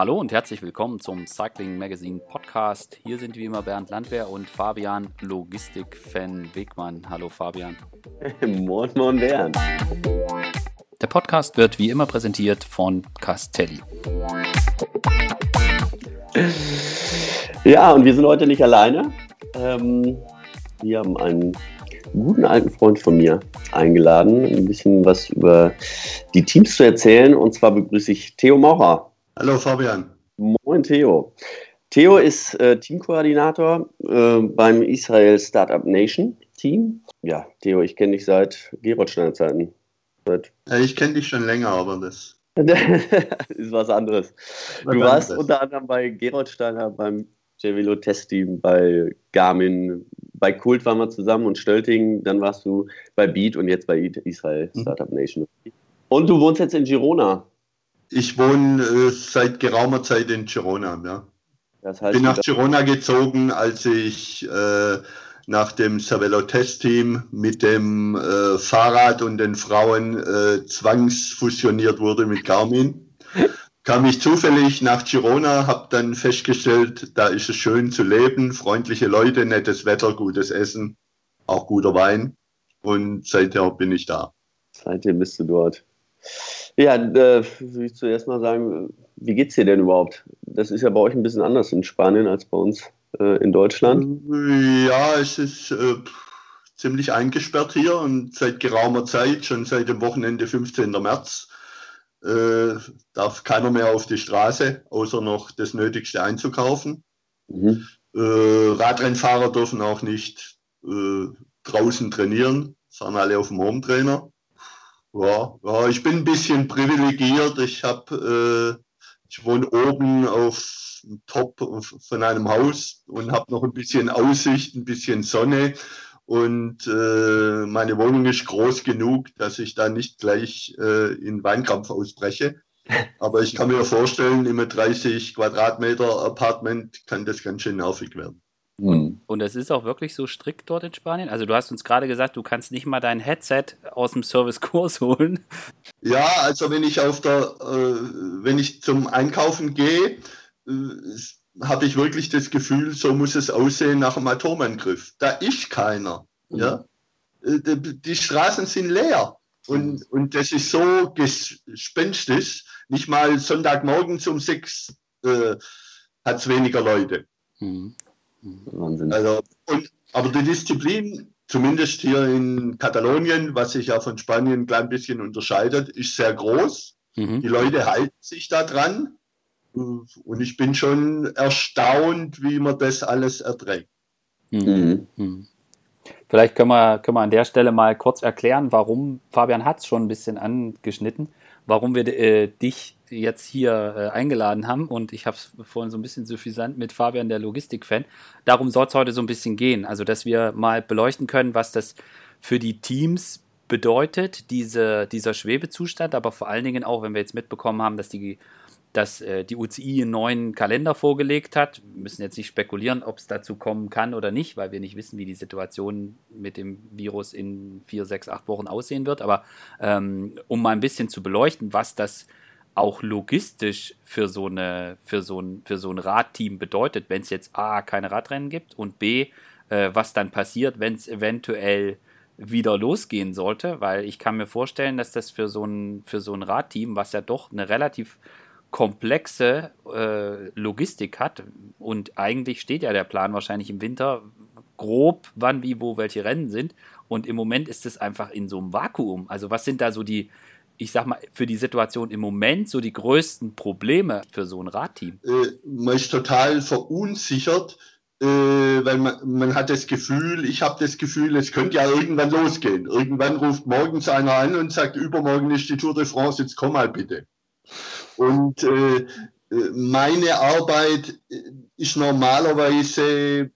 Hallo und herzlich willkommen zum Cycling Magazine Podcast. Hier sind wie immer Bernd Landwehr und Fabian Logistik-Fan Wegmann. Hallo Fabian. moin, moin Bernd. Der Podcast wird wie immer präsentiert von Castelli. Ja, und wir sind heute nicht alleine. Ähm, wir haben einen guten alten Freund von mir eingeladen, ein bisschen was über die Teams zu erzählen. Und zwar begrüße ich Theo Maurer. Hallo Fabian. Moin Theo. Theo ist äh, Teamkoordinator äh, beim Israel Startup Nation Team. Ja, Theo, ich kenne dich seit Geroldsteiner Zeiten. Seit ich kenne dich schon länger, aber das ist was anderes. Was du warst anderes. unter anderem bei Geroldsteiner beim JVelo Test-Team, bei Garmin, bei Kult waren wir zusammen und Stölting, dann warst du bei Beat und jetzt bei Israel mhm. Startup Nation. Und du wohnst jetzt in Girona. Ich wohne äh, seit geraumer Zeit in Girona, ja. Das heißt, Bin nach Girona gezogen, als ich äh, nach dem Savello Testteam mit dem äh, Fahrrad und den Frauen äh, zwangsfusioniert wurde mit Garmin. Kam ich zufällig nach Girona, habe dann festgestellt, da ist es schön zu leben, freundliche Leute, nettes Wetter, gutes Essen, auch guter Wein. Und seither bin ich da. Seitdem bist du dort. Ja, äh, will ich zuerst mal sagen, wie geht's dir denn überhaupt? Das ist ja bei euch ein bisschen anders in Spanien als bei uns äh, in Deutschland. Ja, es ist äh, ziemlich eingesperrt hier und seit geraumer Zeit, schon seit dem Wochenende 15. März, äh, darf keiner mehr auf die Straße, außer noch das Nötigste einzukaufen. Mhm. Äh, Radrennfahrer dürfen auch nicht äh, draußen trainieren, fahren alle auf dem Home-Trainer. Ja, ja, ich bin ein bisschen privilegiert. Ich habe, äh, ich wohne oben auf dem Top von einem Haus und habe noch ein bisschen Aussicht, ein bisschen Sonne. Und äh, meine Wohnung ist groß genug, dass ich da nicht gleich äh, in Weinkampf ausbreche. Aber ich kann mir vorstellen, im 30 Quadratmeter Apartment kann das ganz schön nervig werden. Und, hm. und es ist auch wirklich so strikt dort in Spanien. Also du hast uns gerade gesagt, du kannst nicht mal dein Headset aus dem Servicekurs holen. Ja, also wenn ich auf der, äh, wenn ich zum Einkaufen gehe, äh, habe ich wirklich das Gefühl, so muss es aussehen nach einem Atomangriff. Da ist keiner. Mhm. Ja, äh, die, die, Straßen sind leer. Und, und das ist so gespenstisch. Nicht mal Sonntagmorgen um sechs äh, hat es weniger Leute. Mhm. Wahnsinn. Also, und, aber die Disziplin, zumindest hier in Katalonien, was sich ja von Spanien ein klein bisschen unterscheidet, ist sehr groß. Mhm. Die Leute halten sich da dran. Und ich bin schon erstaunt, wie man das alles erträgt. Mhm. Mhm. Vielleicht können wir, können wir an der Stelle mal kurz erklären, warum, Fabian hat es schon ein bisschen angeschnitten, warum wir äh, dich jetzt hier äh, eingeladen haben. Und ich habe es vorhin so ein bisschen suffisant mit Fabian, der Logistik-Fan. Darum soll es heute so ein bisschen gehen. Also, dass wir mal beleuchten können, was das für die Teams bedeutet, diese, dieser Schwebezustand, aber vor allen Dingen auch, wenn wir jetzt mitbekommen haben, dass die dass äh, die UCI einen neuen Kalender vorgelegt hat. Wir müssen jetzt nicht spekulieren, ob es dazu kommen kann oder nicht, weil wir nicht wissen, wie die Situation mit dem Virus in vier, sechs, acht Wochen aussehen wird. Aber ähm, um mal ein bisschen zu beleuchten, was das auch logistisch für so, eine, für so ein, für so ein Radteam bedeutet, wenn es jetzt A, keine Radrennen gibt und B, äh, was dann passiert, wenn es eventuell wieder losgehen sollte, weil ich kann mir vorstellen, dass das für so ein, für so ein Radteam, was ja doch eine relativ komplexe äh, Logistik hat und eigentlich steht ja der Plan wahrscheinlich im Winter grob, wann, wie, wo, welche Rennen sind und im Moment ist es einfach in so einem Vakuum. Also was sind da so die, ich sag mal, für die Situation im Moment so die größten Probleme für so ein Radteam? Äh, man ist total verunsichert, äh, weil man, man hat das Gefühl, ich habe das Gefühl, es könnte ja irgendwann losgehen. Irgendwann ruft morgens einer an und sagt, übermorgen ist die Tour de France, jetzt komm mal bitte. Und äh, meine Arbeit äh, ist normalerweise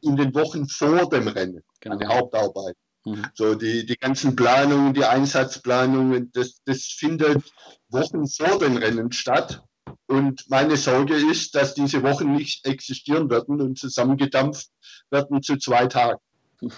in den Wochen vor dem Rennen, genau. meine Hauptarbeit. Mhm. So die, die ganzen Planungen, die Einsatzplanungen, das, das findet Wochen vor den Rennen statt. Und meine Sorge ist, dass diese Wochen nicht existieren werden und zusammengedampft werden zu zwei Tagen.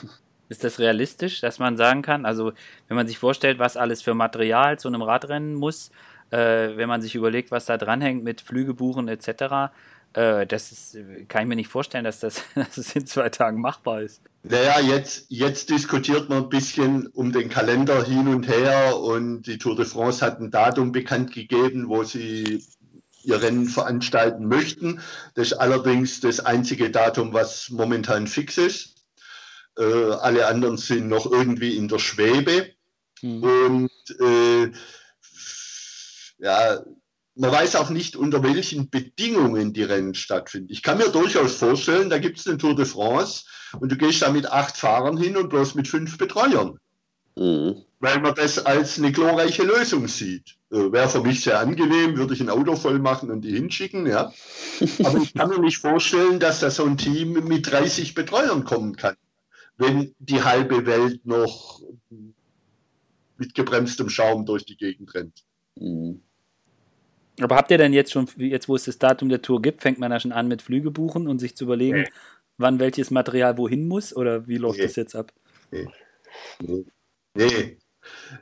Ist das realistisch, dass man sagen kann, also wenn man sich vorstellt, was alles für Material zu einem Radrennen muss, äh, wenn man sich überlegt, was da dranhängt mit Flüge buchen etc., äh, das ist, kann ich mir nicht vorstellen, dass das, dass das in zwei Tagen machbar ist. Naja, jetzt, jetzt diskutiert man ein bisschen um den Kalender hin und her und die Tour de France hat ein Datum bekannt gegeben, wo sie ihr Rennen veranstalten möchten. Das ist allerdings das einzige Datum, was momentan fix ist. Äh, alle anderen sind noch irgendwie in der Schwebe. Mhm. Und äh, ja, man weiß auch nicht, unter welchen Bedingungen die Rennen stattfinden. Ich kann mir durchaus vorstellen, da gibt es eine Tour de France und du gehst da mit acht Fahrern hin und bloß mit fünf Betreuern. Mhm. Weil man das als eine glorreiche Lösung sieht. Äh, Wäre für mich sehr angenehm, würde ich ein Auto voll machen und die hinschicken, ja. Aber ich kann mir nicht vorstellen, dass da so ein Team mit 30 Betreuern kommen kann, wenn die halbe Welt noch mit gebremstem Schaum durch die Gegend rennt. Mhm. Aber habt ihr denn jetzt schon, jetzt wo es das Datum der Tour gibt, fängt man da schon an mit Flüge buchen und sich zu überlegen, nee. wann welches Material wohin muss? Oder wie läuft nee. das jetzt ab? Nee. nee.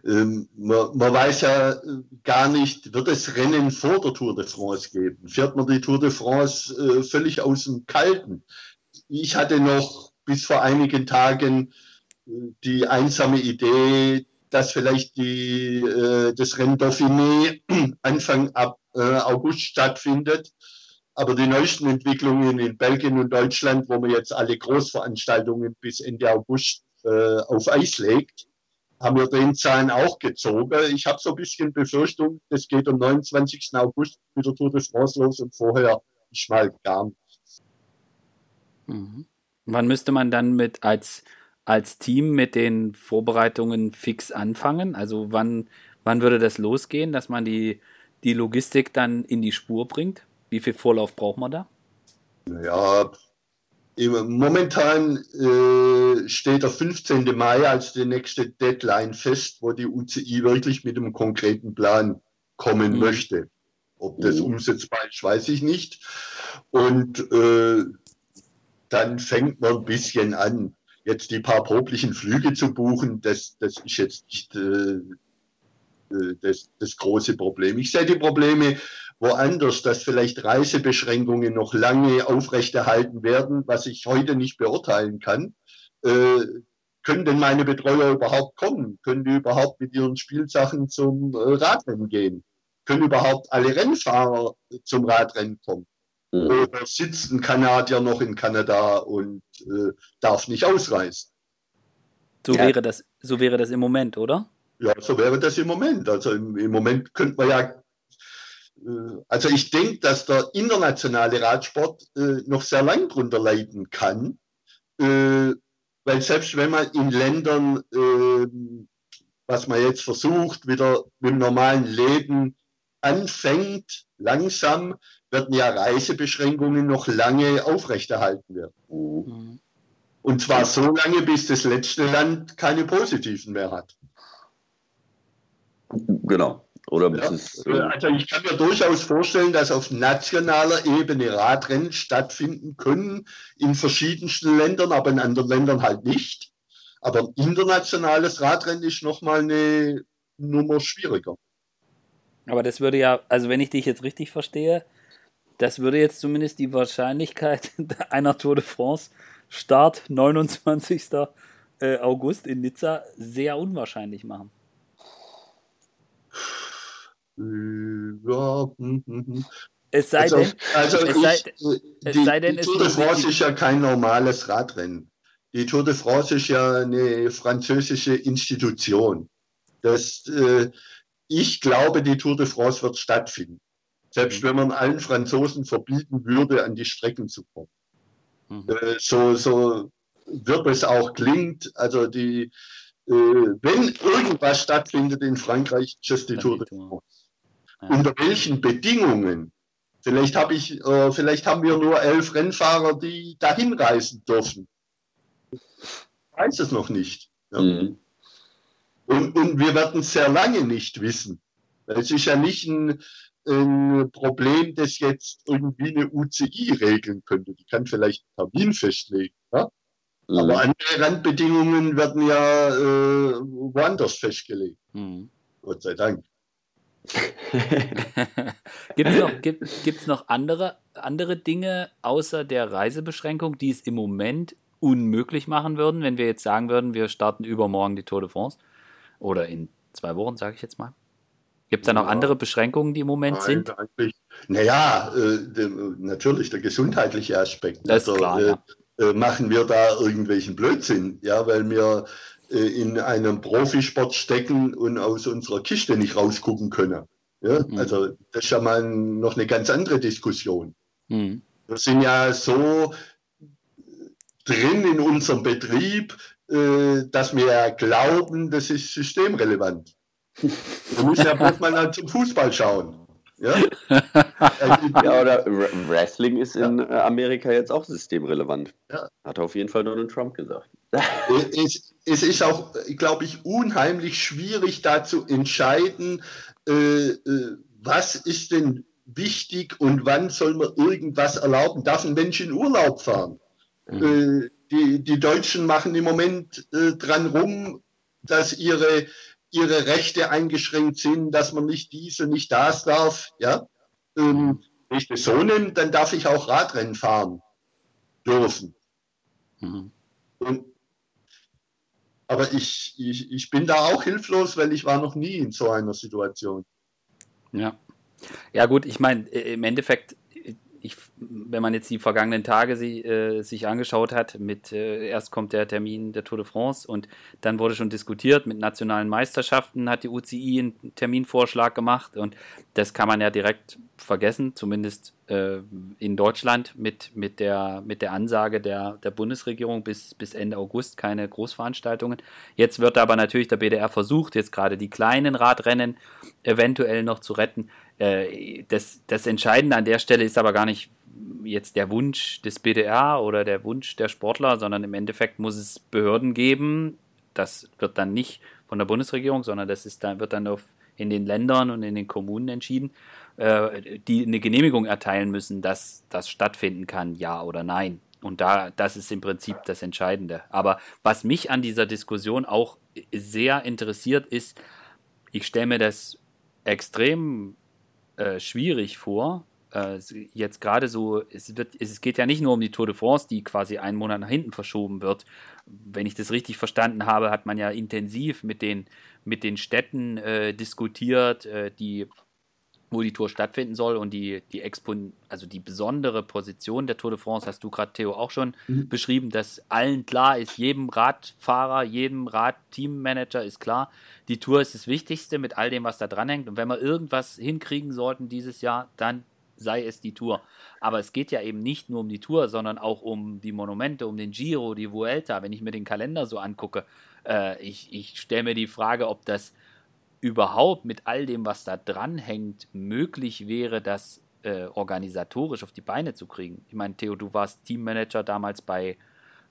Ähm, man, man, weiß ja äh, gar nicht, wird es Rennen vor der Tour de France geben? Fährt man die Tour de France äh, völlig aus dem Kalten? Ich hatte noch bis vor einigen Tagen äh, die einsame Idee, dass vielleicht die, äh, das Rennen Dauphiné Anfang ab äh, August stattfindet. Aber die neuesten Entwicklungen in Belgien und Deutschland, wo man jetzt alle Großveranstaltungen bis Ende August äh, auf Eis legt, haben wir den Zahlen auch gezogen. Ich habe so ein bisschen Befürchtung, das geht am 29. August mit der Tour de France los und vorher ich mal gar nichts. Mhm. Wann müsste man dann mit als, als Team mit den Vorbereitungen fix anfangen? Also wann, wann würde das losgehen, dass man die die Logistik dann in die Spur bringt? Wie viel Vorlauf braucht man da? Ja, momentan äh, steht der 15. Mai als die nächste Deadline fest, wo die UCI wirklich mit einem konkreten Plan kommen mhm. möchte. Ob das mhm. umsetzbar ist, weiß ich nicht. Und äh, dann fängt man ein bisschen an. Jetzt die paar problichen Flüge zu buchen, das, das ist jetzt nicht äh, äh, das, das große Problem. Ich sehe die Probleme woanders, dass vielleicht Reisebeschränkungen noch lange aufrechterhalten werden, was ich heute nicht beurteilen kann. Äh, können denn meine Betreuer überhaupt kommen? Können die überhaupt mit ihren Spielsachen zum äh, Radrennen gehen? Können überhaupt alle Rennfahrer zum Radrennen kommen? Oder sitzt ein Kanadier noch in Kanada und äh, darf nicht ausreisen? So, ja. wäre das, so wäre das im Moment, oder? Ja, so wäre das im Moment. Also im, im Moment könnte man ja, äh, also ich denke, dass der internationale Radsport äh, noch sehr lang drunter leiden kann, äh, weil selbst wenn man in Ländern, äh, was man jetzt versucht, wieder mit dem normalen Leben anfängt, langsam, werden ja Reisebeschränkungen noch lange aufrechterhalten werden. Mhm. Und zwar so lange, bis das letzte Land keine positiven mehr hat. Genau. Oder ja, ist, äh, also ich kann mir durchaus vorstellen, dass auf nationaler Ebene Radrennen stattfinden können in verschiedensten Ländern, aber in anderen Ländern halt nicht. Aber ein internationales Radrennen ist nochmal eine Nummer schwieriger. Aber das würde ja, also wenn ich dich jetzt richtig verstehe, das würde jetzt zumindest die Wahrscheinlichkeit einer Tour de France Start 29. Äh, August in Nizza sehr unwahrscheinlich machen. Ja, hm, hm, hm. Es sei also, denn, also es ich, sei, es die, sei denn, die Tour de France ist ja kein normales Radrennen. Die Tour de France ist ja eine französische Institution. Das, äh, ich glaube, die Tour de France wird stattfinden. Selbst mhm. wenn man allen Franzosen verbieten würde, an die Strecken zu kommen. Mhm. Äh, so, so wird es auch klingt. Also die, äh, wenn irgendwas stattfindet in Frankreich, ist es die Tour de France. Ja. Unter welchen Bedingungen? Vielleicht, hab ich, äh, vielleicht haben wir nur elf Rennfahrer, die dahin reisen dürfen. Ich weiß es noch nicht. Ja. Mhm. Und, und wir werden es sehr lange nicht wissen. Es ist ja nicht ein, ein Problem, das jetzt irgendwie eine UCI regeln könnte. Die kann vielleicht einen Termin festlegen. Ja? Mhm. Aber andere Randbedingungen werden ja äh, woanders festgelegt. Mhm. Gott sei Dank. gibt es noch, gibt, gibt's noch andere, andere Dinge außer der Reisebeschränkung, die es im Moment unmöglich machen würden, wenn wir jetzt sagen würden, wir starten übermorgen die Tour de France? Oder in zwei Wochen, sage ich jetzt mal. Gibt es da noch ja, andere Beschränkungen, die im Moment nein, sind? Naja, äh, de, natürlich der gesundheitliche Aspekt. Das also, klar, äh, ja. äh, machen wir da irgendwelchen Blödsinn, ja, weil wir äh, in einem Profisport stecken und aus unserer Kiste nicht rausgucken können. Ja? Mhm. Also das ist ja mal noch eine ganz andere Diskussion. Mhm. Wir sind ja so drin in unserem Betrieb, äh, dass wir glauben, das ist systemrelevant. Man muss ja bloß mal zum Fußball schauen. Ja, ja oder Wrestling ist in ja. Amerika jetzt auch systemrelevant. Ja. Hat auf jeden Fall Donald Trump gesagt. Es, es ist auch, glaube ich, unheimlich schwierig da zu entscheiden, äh, äh, was ist denn wichtig und wann soll man irgendwas erlauben. Darf ein Mensch in Urlaub fahren? Mhm. Äh, die, die Deutschen machen im Moment äh, dran rum, dass ihre, ihre Rechte eingeschränkt sind, dass man nicht dies und nicht das darf. Ja? Ähm, wenn ich das so nehme, dann darf ich auch Radrennen fahren dürfen. Mhm. Und, aber ich, ich, ich bin da auch hilflos, weil ich war noch nie in so einer Situation. Ja. Ja, gut, ich meine, im Endeffekt ich, wenn man jetzt die vergangenen Tage sie, äh, sich angeschaut hat, mit äh, erst kommt der Termin der Tour de France und dann wurde schon diskutiert mit nationalen Meisterschaften, hat die UCI einen Terminvorschlag gemacht und das kann man ja direkt vergessen, zumindest äh, in Deutschland mit, mit, der, mit der Ansage der, der Bundesregierung bis, bis Ende August keine Großveranstaltungen. Jetzt wird aber natürlich der BDR versucht, jetzt gerade die kleinen Radrennen eventuell noch zu retten. Äh, das, das Entscheidende an der Stelle ist aber gar nicht jetzt der Wunsch des BDR oder der Wunsch der Sportler, sondern im Endeffekt muss es Behörden geben. Das wird dann nicht von der Bundesregierung, sondern das ist dann, wird dann auf, in den Ländern und in den Kommunen entschieden, äh, die eine Genehmigung erteilen müssen, dass das stattfinden kann, ja oder nein. Und da, das ist im Prinzip das Entscheidende. Aber was mich an dieser Diskussion auch sehr interessiert, ist, ich stelle mir das extrem äh, schwierig vor. Äh, jetzt gerade so, es, wird, es geht ja nicht nur um die Tour de France, die quasi einen Monat nach hinten verschoben wird. Wenn ich das richtig verstanden habe, hat man ja intensiv mit den, mit den Städten äh, diskutiert, äh, die wo die Tour stattfinden soll und die, die Expon also die besondere Position der Tour de France hast du gerade, Theo, auch schon mhm. beschrieben, dass allen klar ist, jedem Radfahrer, jedem Radteammanager ist klar, die Tour ist das Wichtigste mit all dem, was da dranhängt. Und wenn wir irgendwas hinkriegen sollten dieses Jahr, dann sei es die Tour. Aber es geht ja eben nicht nur um die Tour, sondern auch um die Monumente, um den Giro, die Vuelta. Wenn ich mir den Kalender so angucke, äh, ich, ich stelle mir die Frage, ob das überhaupt mit all dem, was da dranhängt, möglich wäre, das äh, organisatorisch auf die Beine zu kriegen. Ich meine, Theo, du warst Teammanager damals bei,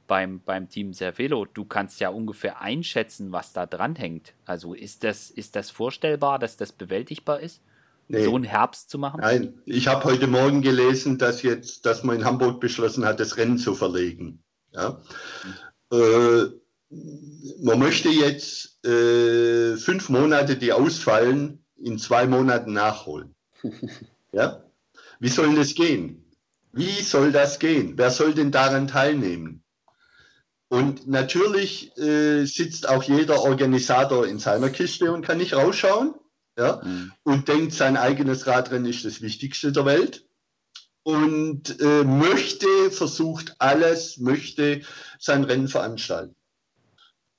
beim, beim Team Cervelo. Du kannst ja ungefähr einschätzen, was da dranhängt. Also ist das, ist das vorstellbar, dass das bewältigbar ist? Nee. so einen Herbst zu machen? Nein, ich habe heute Morgen gelesen, dass jetzt, dass man in Hamburg beschlossen hat, das Rennen zu verlegen. Ja? Mhm. Äh, man möchte jetzt äh, fünf Monate, die ausfallen, in zwei Monaten nachholen. ja? Wie soll das gehen? Wie soll das gehen? Wer soll denn daran teilnehmen? Und natürlich äh, sitzt auch jeder Organisator in seiner Kiste und kann nicht rausschauen ja? Mhm. und denkt, sein eigenes Radrennen ist das Wichtigste der Welt und äh, möchte, versucht alles, möchte sein Rennen veranstalten.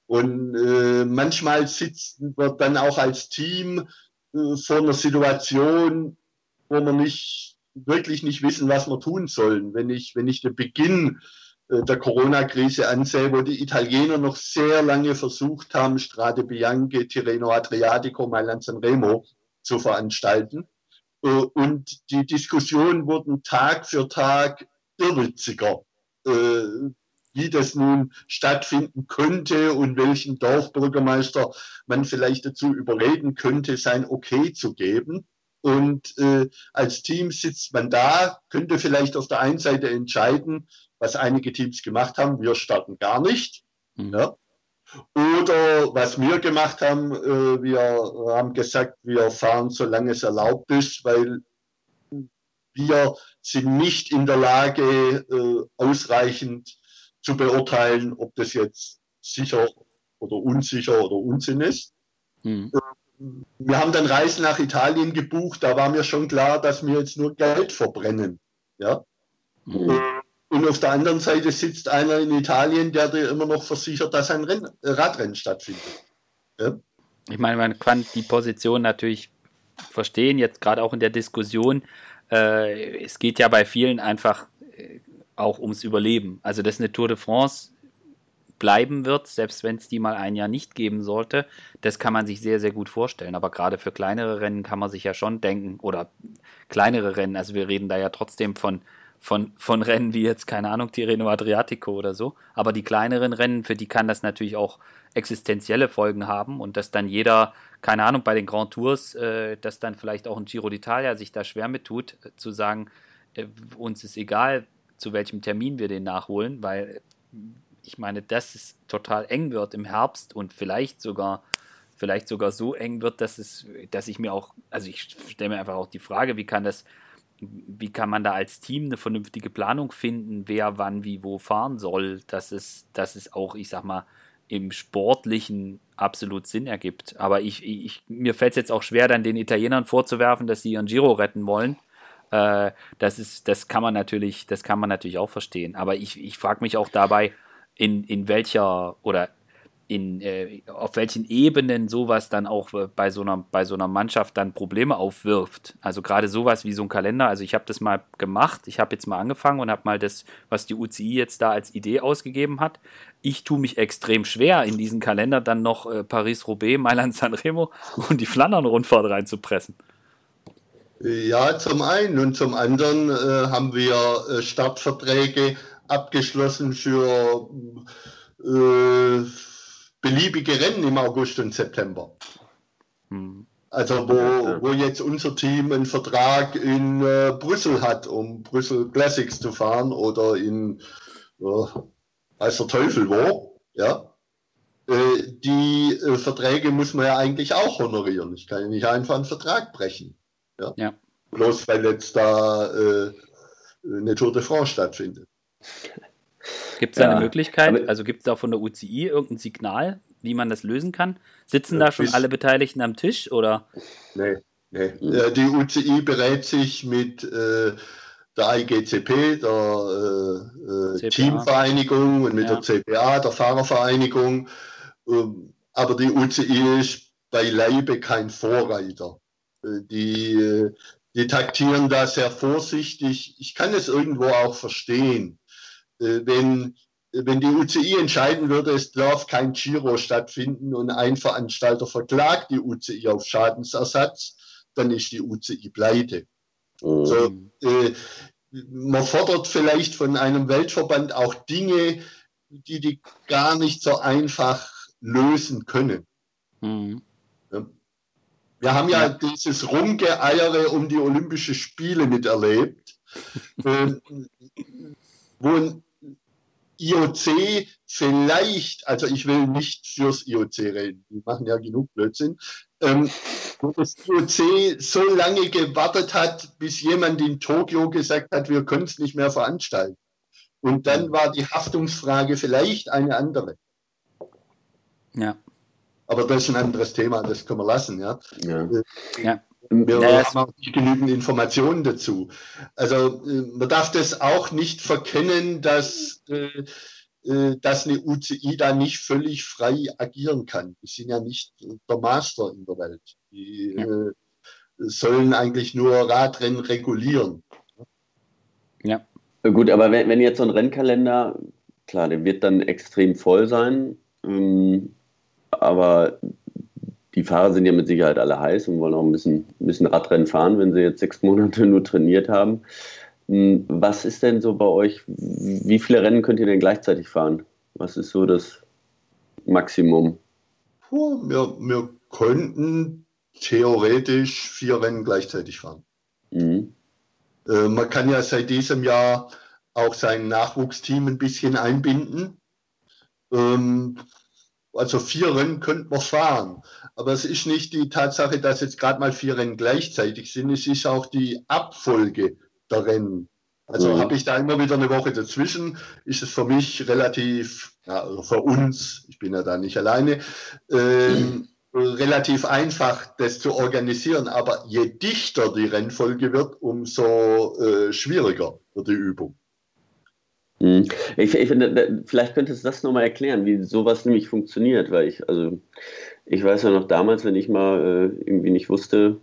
Und äh, manchmal sitzt wird dann auch als Team äh, vor einer Situation, wo man nicht wirklich nicht wissen, was wir tun sollen. Wenn ich, wenn ich den Beginn äh, der Corona-Krise ansehe, wo die Italiener noch sehr lange versucht haben, Strade Bianche, Tirreno Adriatico, Mailand Sanremo zu veranstalten. Äh, und die Diskussionen wurden Tag für Tag irrwitziger. Äh, wie das nun stattfinden könnte und welchen Dorfbürgermeister man vielleicht dazu überreden könnte, sein Okay zu geben. Und äh, als Team sitzt man da, könnte vielleicht auf der einen Seite entscheiden, was einige Teams gemacht haben, wir starten gar nicht. Mhm. Ja. Oder was wir gemacht haben, äh, wir haben gesagt, wir fahren, solange es erlaubt ist, weil wir sind nicht in der Lage, äh, ausreichend zu beurteilen, ob das jetzt sicher oder unsicher oder Unsinn ist. Mhm. Wir haben dann Reisen nach Italien gebucht, da war mir schon klar, dass wir jetzt nur Geld verbrennen. Ja? Mhm. Und auf der anderen Seite sitzt einer in Italien, der dir immer noch versichert, dass ein Renn, Radrennen stattfindet. Ja? Ich meine, man kann die Position natürlich verstehen, jetzt gerade auch in der Diskussion. Äh, es geht ja bei vielen einfach äh, auch ums Überleben. Also, dass eine Tour de France bleiben wird, selbst wenn es die mal ein Jahr nicht geben sollte, das kann man sich sehr, sehr gut vorstellen. Aber gerade für kleinere Rennen kann man sich ja schon denken, oder kleinere Rennen, also wir reden da ja trotzdem von von, von Rennen wie jetzt, keine Ahnung, Tirreno Adriatico oder so. Aber die kleineren Rennen, für die kann das natürlich auch existenzielle Folgen haben und dass dann jeder, keine Ahnung, bei den Grand Tours, äh, dass dann vielleicht auch ein Giro d'Italia sich da schwer mit tut, äh, zu sagen, äh, uns ist egal, zu welchem Termin wir den nachholen, weil ich meine, dass es total eng wird im Herbst und vielleicht sogar vielleicht sogar so eng wird, dass es, dass ich mir auch, also ich stelle mir einfach auch die Frage, wie kann das wie kann man da als Team eine vernünftige Planung finden, wer wann wie wo fahren soll, dass es, dass es auch, ich sag mal, im Sportlichen absolut Sinn ergibt. Aber ich, ich mir fällt es jetzt auch schwer, dann den Italienern vorzuwerfen, dass sie ihren Giro retten wollen. Äh, das ist, das kann man natürlich, das kann man natürlich auch verstehen. Aber ich, ich frage mich auch dabei, in, in welcher oder in, äh, auf welchen Ebenen sowas dann auch äh, bei so, einer, bei so einer Mannschaft dann Probleme aufwirft. Also gerade sowas wie so ein Kalender. Also ich habe das mal gemacht. Ich habe jetzt mal angefangen und habe mal das, was die UCI jetzt da als Idee ausgegeben hat. Ich tue mich extrem schwer, in diesen Kalender dann noch äh, Paris-Roubaix, Mailand-San und die Flandern-Rundfahrt reinzupressen. Ja, zum einen und zum anderen äh, haben wir äh, Startverträge abgeschlossen für äh, beliebige Rennen im August und September. Hm. Also wo, wo jetzt unser Team einen Vertrag in äh, Brüssel hat, um Brüssel Classics zu fahren oder in äh, weiß der Teufel wo, ja. Äh, die äh, Verträge muss man ja eigentlich auch honorieren. Ich kann ja nicht einfach einen Vertrag brechen. Ja. ja. Bloß weil jetzt da äh, eine Tour de France stattfindet. Gibt es da ja, eine Möglichkeit? Also gibt es da von der UCI irgendein Signal, wie man das lösen kann? Sitzen da schon alle Beteiligten am Tisch oder? Nee, nee. Die UCI berät sich mit äh, der IGCP, der äh, äh Teamvereinigung und mit ja. der CPA, der Fahrervereinigung. Ähm, aber die UCI ist beileibe kein Vorreiter. Die, die taktieren da sehr vorsichtig. Ich kann es irgendwo auch verstehen. Äh, wenn, wenn die UCI entscheiden würde, es darf kein Giro stattfinden und ein Veranstalter verklagt die UCI auf Schadensersatz, dann ist die UCI pleite. Mhm. So, äh, man fordert vielleicht von einem Weltverband auch Dinge, die die gar nicht so einfach lösen können. Mhm. Wir haben ja, ja, dieses Rumgeeiere um die Olympischen Spiele miterlebt, äh, wo IOC vielleicht, also ich will nicht fürs IOC reden, die machen ja genug Blödsinn, ähm, wo das IOC so lange gewartet hat, bis jemand in Tokio gesagt hat, wir können es nicht mehr veranstalten. Und dann war die Haftungsfrage vielleicht eine andere. Ja. Aber das ist ein anderes Thema, das können wir lassen, ja. Ja. Ja. Wir ja, haben auch nicht genügend Informationen dazu. Also äh, man darf das auch nicht verkennen, dass, äh, äh dass eine UCI da nicht völlig frei agieren kann. Die sind ja nicht der Master in der Welt. Die ja. äh, sollen eigentlich nur Radrennen regulieren. Ja. Gut, aber wenn, wenn jetzt so ein Rennkalender, klar, der wird dann extrem voll sein. Ähm, aber die Fahrer sind ja mit Sicherheit alle heiß und wollen auch ein bisschen, ein bisschen Radrennen fahren, wenn sie jetzt sechs Monate nur trainiert haben. Hm, was ist denn so bei euch? Wie viele Rennen könnt ihr denn gleichzeitig fahren? Was ist so das Maximum? Puh, wir, wir könnten theoretisch vier Rennen gleichzeitig fahren. Mhm. Äh, man kann ja seit diesem Jahr auch sein Nachwuchsteam ein bisschen einbinden. Ähm, Also vier Rennen könnten wir fahren. Aber es ist nicht die Tatsache, dass jetzt gerade mal vier Rennen gleichzeitig sind. Es ist auch die Abfolge der Rennen. Also mhm. habe ich da immer wieder eine Woche dazwischen, ist es für mich relativ, ja, also für uns, ich bin ja da nicht alleine, ähm, mhm. relativ einfach, das zu organisieren. Aber je dichter die Rennfolge wird, umso äh, schwieriger wird die Übung. Mhm. Ich, ich finde, vielleicht könntest du das nochmal erklären, wie sowas nämlich funktioniert, weil ich, also ich weiß ja noch damals, wenn ich mal äh, irgendwie nicht wusste,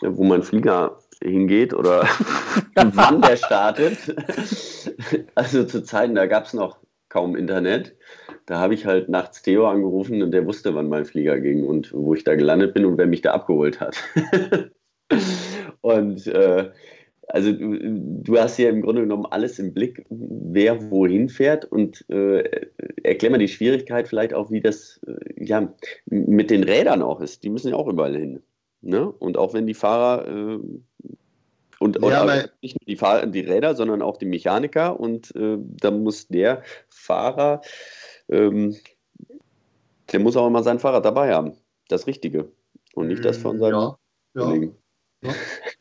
wo mein Flieger hingeht oder wann der startet. Also zu Zeiten, da gab es noch kaum Internet. Da habe ich halt nachts Theo angerufen und der wusste, wann mein Flieger ging und wo ich da gelandet bin und wer mich da abgeholt hat. und äh, also du, du, hast ja im Grunde genommen alles im Blick, wer wohin fährt und äh, erklär mal die Schwierigkeit vielleicht auch, wie das äh, ja, mit den Rädern auch ist. Die müssen ja auch überall hin. Ne? Und auch wenn die Fahrer äh, und, ja, und nicht nur die, Fahr die Räder, sondern auch die Mechaniker und äh, da muss der Fahrer, ähm, der muss auch immer sein Fahrrad dabei haben. Das Richtige. Und nicht das von seinem ja, Kollegen. Ja,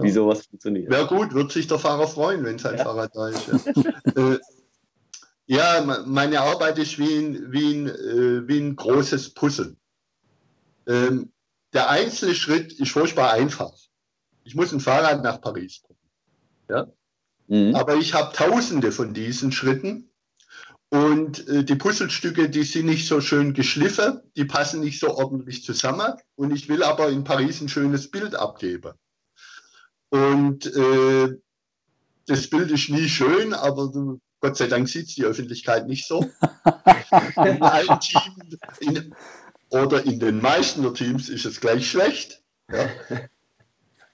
ja. Wie sowas funktioniert. Wäre gut, wird sich der Fahrer freuen, wenn sein Fahrrad da ist. äh, ja, meine Arbeit ist wie ein, wie ein, äh, wie ein großes Puzzle. Ähm, der einzelne Schritt ist furchtbar einfach. Ich muss ein Fahrrad nach Paris bringen. Ja? Mhm. Aber ich habe tausende von diesen Schritten und äh, die Puzzlestücke, die sind nicht so schön geschliffen, die passen nicht so ordentlich zusammen und ich will aber in Paris ein schönes Bild abgeben. Und äh, das Bild ist nie schön, aber Gott sei Dank sieht es die Öffentlichkeit nicht so. in allen Teams in, oder in den meisten der Teams ist es gleich schlecht. Ja.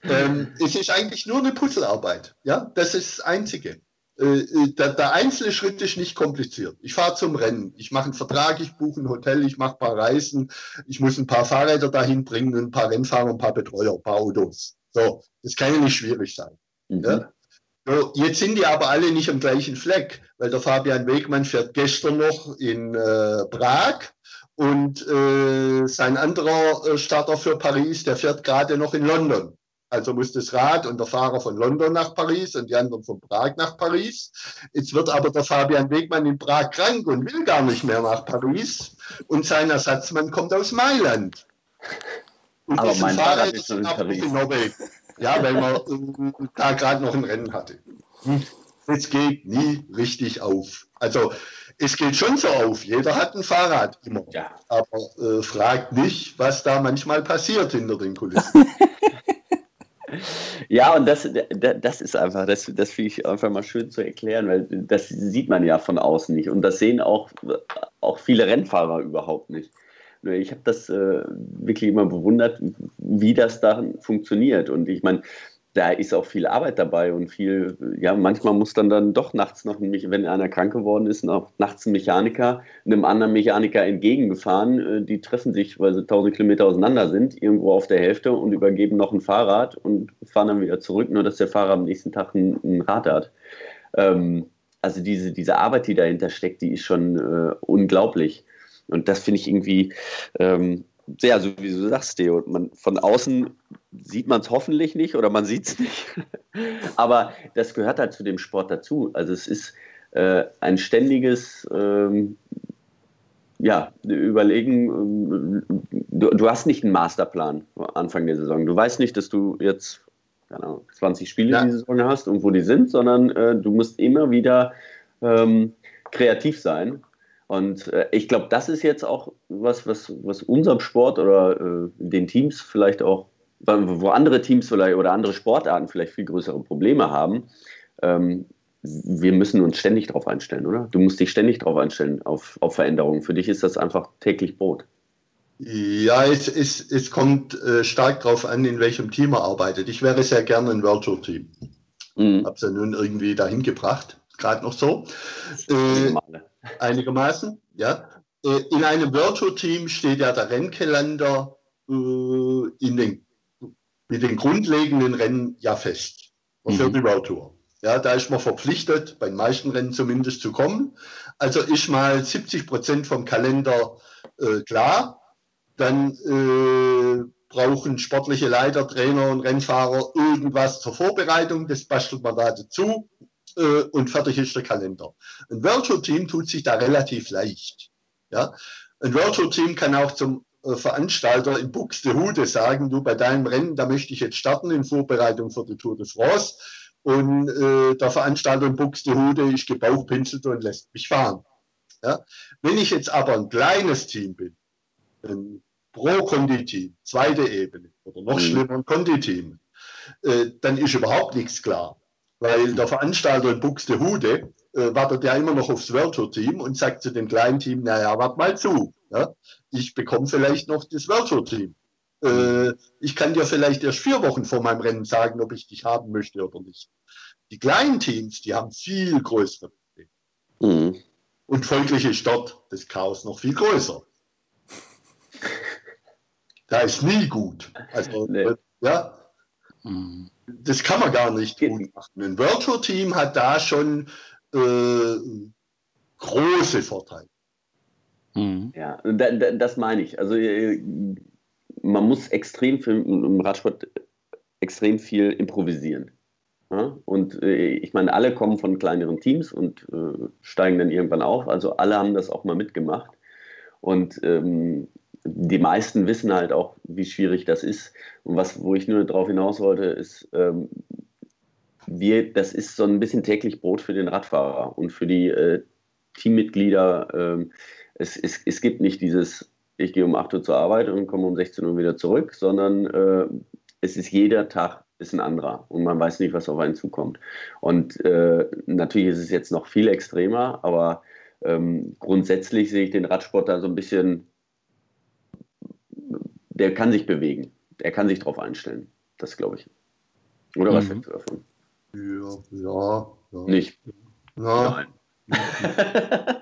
Ähm, es ist eigentlich nur eine Puzzlearbeit. Ja, das ist das Einzige. Äh, äh, der, der, einzelne Schritt ist nicht kompliziert. Ich fahre zum Rennen, ich mache einen Vertrag, ich buche ein Hotel, ich mache ein paar Reisen, ich muss ein paar Fahrräder dahin bringen, ein paar Rennfahrer, ein paar Betreuer, ein paar Autos. So, das kann ja nicht schwierig sein. Mhm. Ja? So, jetzt sind die aber alle nicht am gleichen Fleck, weil der Fabian Wegmann fährt gestern noch in äh, Prag und äh, sein anderer äh, Starter für Paris, der fährt gerade noch in London. Also muss das Rad und der Fahrer von London nach Paris und die anderen von Prag nach Paris. Jetzt wird aber der Fabian Wegmann in Prag krank und will gar nicht mehr nach Paris. Und sein Ersatzmann kommt aus Mailand. Und aber mein Fahrer Fahrrad ist schon in Paris. In ja, weil man äh, da gerade noch ein Rennen hatte. Es geht nie richtig auf. Also es geht schon so auf. Jeder hat ein Fahrrad immer. Ja. Aber äh, fragt nicht, was da manchmal passiert hinter den Kulissen. Ja, und das, das ist einfach, das, das finde ich einfach mal schön zu erklären, weil das sieht man ja von außen nicht. Und das sehen auch, auch viele Rennfahrer überhaupt nicht. Ich habe das äh, wirklich immer bewundert, wie das da funktioniert. Und ich meine, da ist auch viel Arbeit dabei und viel, ja, manchmal muss dann dann doch nachts noch, wenn einer krank geworden ist, noch nachts ein Mechaniker einem anderen Mechaniker entgegengefahren. Äh, die treffen sich, weil sie 1000 Kilometer auseinander sind, irgendwo auf der Hälfte und übergeben noch ein Fahrrad und fahren dann wieder zurück, nur dass der Fahrer am nächsten Tag ein, ein Rad hat. Ähm, also diese, diese Arbeit, die dahinter steckt, die ist schon äh, unglaublich. Und das finde ich irgendwie, ähm, ja, so wie du sagst, Theo, man, von außen sieht man es hoffentlich nicht oder man sieht es nicht. Aber das gehört halt zu dem Sport dazu. Also es ist äh, ein ständiges ähm, ja, Überlegen. Ähm, du, du, hast nicht einen Masterplan Anfang der Saison. Du weißt nicht, dass du jetzt keine 20 Spiele ja. die Saison hast und wo die sind, sondern äh, du musst immer wieder ähm, kreativ sein und äh, ich glaube, das ist jetzt auch was, was, was unserem Sport oder äh, den Teams vielleicht auch, wo andere Teams vielleicht oder andere Sportarten vielleicht viel größere Probleme haben. Ähm, wir müssen uns ständig darauf einstellen, oder? Du musst dich ständig darauf einstellen, auf, auf Veränderungen. Für dich ist das einfach täglich Brot. Ja, es, es, es kommt äh, stark darauf an, in welchem Team er arbeitet. Ich wäre sehr gerne ein World Tour Team. Mhm. Habe es ja nun irgendwie dahin gebracht, gerade noch so. Äh, einigermaßen, ja. Äh, in einem Virtual-Team steht ja der Rennkalender äh, in den, mit den grundlegenden Rennen ja fest. Für mhm. die World Tour. Ja, da ist man verpflichtet, bei den meisten Rennen zumindest zu kommen. Also ist mal 70 Prozent vom Kalender äh, klar. Dann äh, brauchen sportliche Leiter, Trainer und Rennfahrer irgendwas zur Vorbereitung. Das bastelt man da dazu äh, und fertig ist der Kalender. Ein Virtual Team tut sich da relativ leicht. Ja? Ein Virtual Team kann auch zum äh, Veranstalter in Buxtehude sagen, du bei deinem Rennen, da möchte ich jetzt starten in Vorbereitung für die Tour de France und äh, der Veranstalter in Buxtehude ist gebauchpinselt und lässt mich fahren. Ja? Wenn ich jetzt aber ein kleines Team bin, ein Pro-Kondi-Team, zweite Ebene oder noch mhm. schlimmer ein Kondi-Team, äh, dann ist überhaupt nichts klar. Weil der Veranstalter in Buxtehude äh, wartet ja immer noch aufs World Tour Team und sagt zu dem kleinen Team, naja, wart mal zu. Ja? Ich bekomme vielleicht noch das World Tour Team. Äh, ich kann dir vielleicht erst vier Wochen vor meinem Rennen sagen, ob ich dich haben möchte oder nicht. Die kleinen Teams, die haben viel größere Probleme. Mhm. Und folglich ist dort das Chaos noch viel größer. da ist nie gut. Also, nee. ja, mhm. Das kann man gar nicht gut machen. Ein Virtual Team hat da schon äh, große Vorteile. Mhm. Ja, das meine ich. Also äh, man muss extrem viel im Radsport extrem viel improvisieren. Ja? Und äh, ich meine, alle kommen von kleineren Teams und äh, steigen dann irgendwann auf. Also alle haben das auch mal mitgemacht. Und ähm, die meisten wissen halt auch, wie schwierig das ist. Und was, wo ich nur darauf hinaus wollte, ist, ähm, wir, das ist so ein bisschen täglich Brot für den Radfahrer und für die äh, Teammitglieder. Ähm, es, es, es gibt nicht dieses, ich gehe um 8 Uhr zur Arbeit und komme um 16 Uhr wieder zurück, sondern äh, es ist jeder Tag ist ein anderer und man weiß nicht, was auf einen zukommt. Und äh, natürlich ist es jetzt noch viel extremer, aber ähm, grundsätzlich sehe ich den Radsport da so ein bisschen, der kann sich bewegen, der kann sich darauf einstellen. Das glaube ich. Oder was mhm. hältst du davon? Ja, ja. ja. Nicht? Ja. Nein.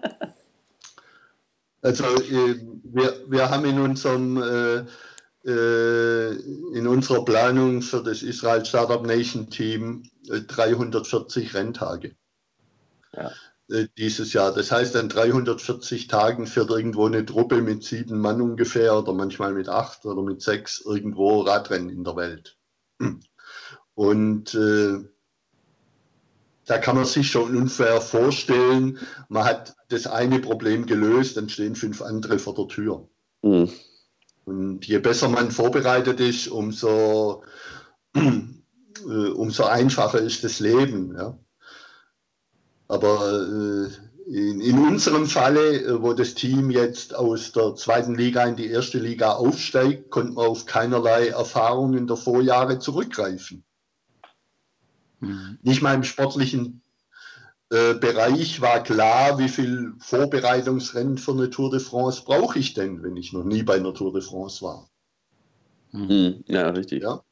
also äh, wir, wir haben in unserem äh, äh, in unserer Planung für das Israel Startup Nation Team 340 äh, Renntage. Ja. Äh, dieses Jahr. Das heißt, an 340 Tagen fährt irgendwo eine Truppe mit sieben Mann ungefähr oder manchmal mit acht oder mit sechs irgendwo Radrennen in der Welt. Und äh, da kann man sich schon unfair vorstellen, man hat das eine Problem gelöst, dann stehen fünf andere vor der Tür. Mhm. Und je besser man vorbereitet ist, umso, äh, umso einfacher ist das Leben. Ja. Aber äh, in, in, unserem Falle, äh, wo das Team jetzt aus der zweiten Liga in die erste Liga aufsteigt, konnte man auf keinerlei Erfahrungen der Vorjahre zurückgreifen. Mhm. Nicht mal im sportlichen äh, Bereich war klar, wie viel Vorbereitungsrennen für eine Tour de France brauche ich denn, wenn ich noch nie bei einer Tour de France war. Mhm. Ja, richtig. Ja?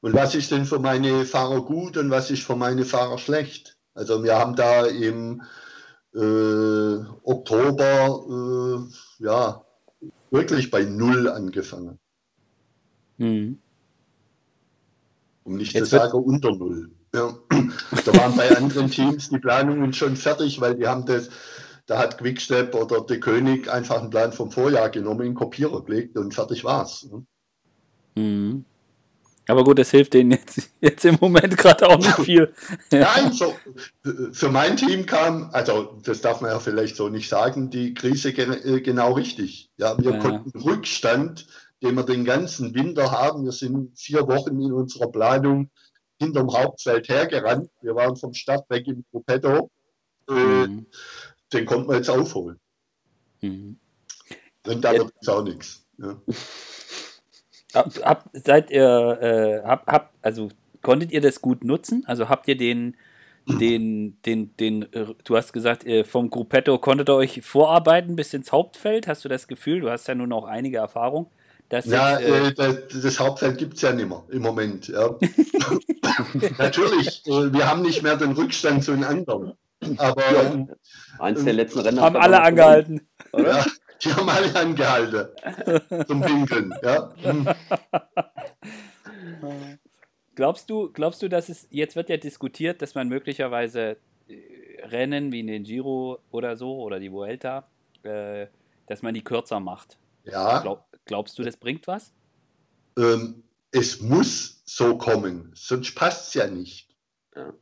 Und was ist denn für meine Fahrer gut und was ist für meine Fahrer schlecht? Also wir haben da im äh, Oktober äh, ja wirklich bei Null angefangen. Mhm. Um nicht Jetzt zu sagen unter Null. Ja. Da waren bei anderen Teams die Planungen schon fertig, weil die haben das, da hat Quickstep oder der König einfach einen Plan vom Vorjahr genommen, in den Kopierer gelegt und fertig war's. Mhm. Aber gut, das hilft denen jetzt, jetzt im Moment gerade auch nicht viel. Nein, so, für mein Team kam, also das darf man ja vielleicht so nicht sagen, die Krise äh, genau richtig. Ja, wir ja. konnten Rückstand, den wir den ganzen Winter haben, wir sind vier Wochen in unserer Planung hinterm Hauptfeld hergerannt. Wir waren vom Start weg im Gruppetto. Äh, mhm. Den konnten wir jetzt aufholen. Mhm. Und da wird jetzt auch nichts. Ja. Hab, hab, seid ihr, äh, hab, hab, also konntet ihr das gut nutzen? Also habt ihr den, den, den, den, äh, du hast gesagt, vom Gruppetto konntet ihr euch vorarbeiten bis ins Hauptfeld? Hast du das Gefühl? Du hast ja nun auch einige Erfahrung. Das ja, jetzt, äh, das, das, Hauptfeld gibt es ja nicht mehr im Moment. Ja. Natürlich, äh, wir haben nicht mehr den Rückstand zu den anderen. Aber ja, eins der letzten Rennen haben alle angehalten. Ja, die haben alle angehalten zum Pinkeln. Ja. glaubst du, glaubst du, dass es, jetzt wird ja diskutiert, dass man möglicherweise äh, Rennen wie in den Giro oder so oder die Vuelta, äh, dass man die kürzer macht. Ja. Glaub, glaubst du, das bringt was? Ähm, es muss so kommen, sonst passt es ja nicht. Ja.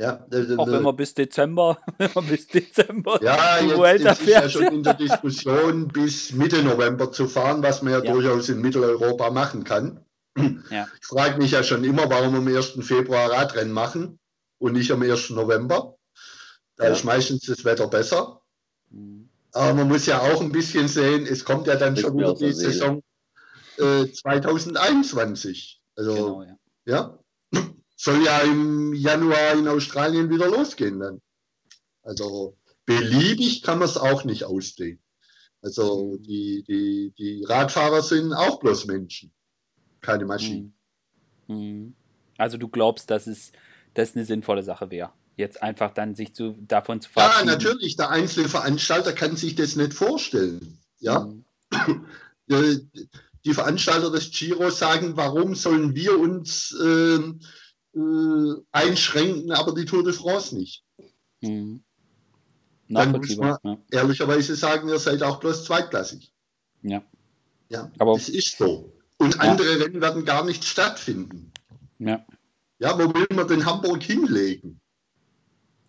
Ja, Auch wenn man bis Dezember, bis Dezember ja, die fährt. ist ja schon in der Diskussion, bis Mitte November zu fahren, was man ja, ja. durchaus in Mitteleuropa machen kann. Ja. Ich frage mich ja schon immer, warum wir am 1. Februar Radrennen machen und nicht am 1. November. Da ja. ist meistens das Wetter besser. Mhm. Aber man muss ja auch ein bisschen sehen, es kommt ja dann ich schon wieder die Saison äh, 2021. Also, genau, ja. Soll ja im Januar in Australien wieder losgehen dann. Also beliebig kann man es auch nicht ausdehnen. Also die, die, die Radfahrer sind auch bloß Menschen, keine Maschinen. Mhm. Mhm. Also du glaubst, dass es das eine sinnvolle Sache wäre, jetzt einfach dann sich zu, davon zu verabschieden? Ja, natürlich. Der einzelne Veranstalter kann sich das nicht vorstellen. Ja. Mhm. Die Veranstalter des Giro sagen, warum sollen wir uns äh, äh, einschränken, aber die Tour de France nicht. Mhm. Dann muss man ja. ehrlicherweise sagen, ihr seid auch bloß zweitklassig. Ja. Ja, aber das ist so. Und ja. andere Rennen werden gar nicht stattfinden. Ja. Ja, wo will man den Hamburg hinlegen?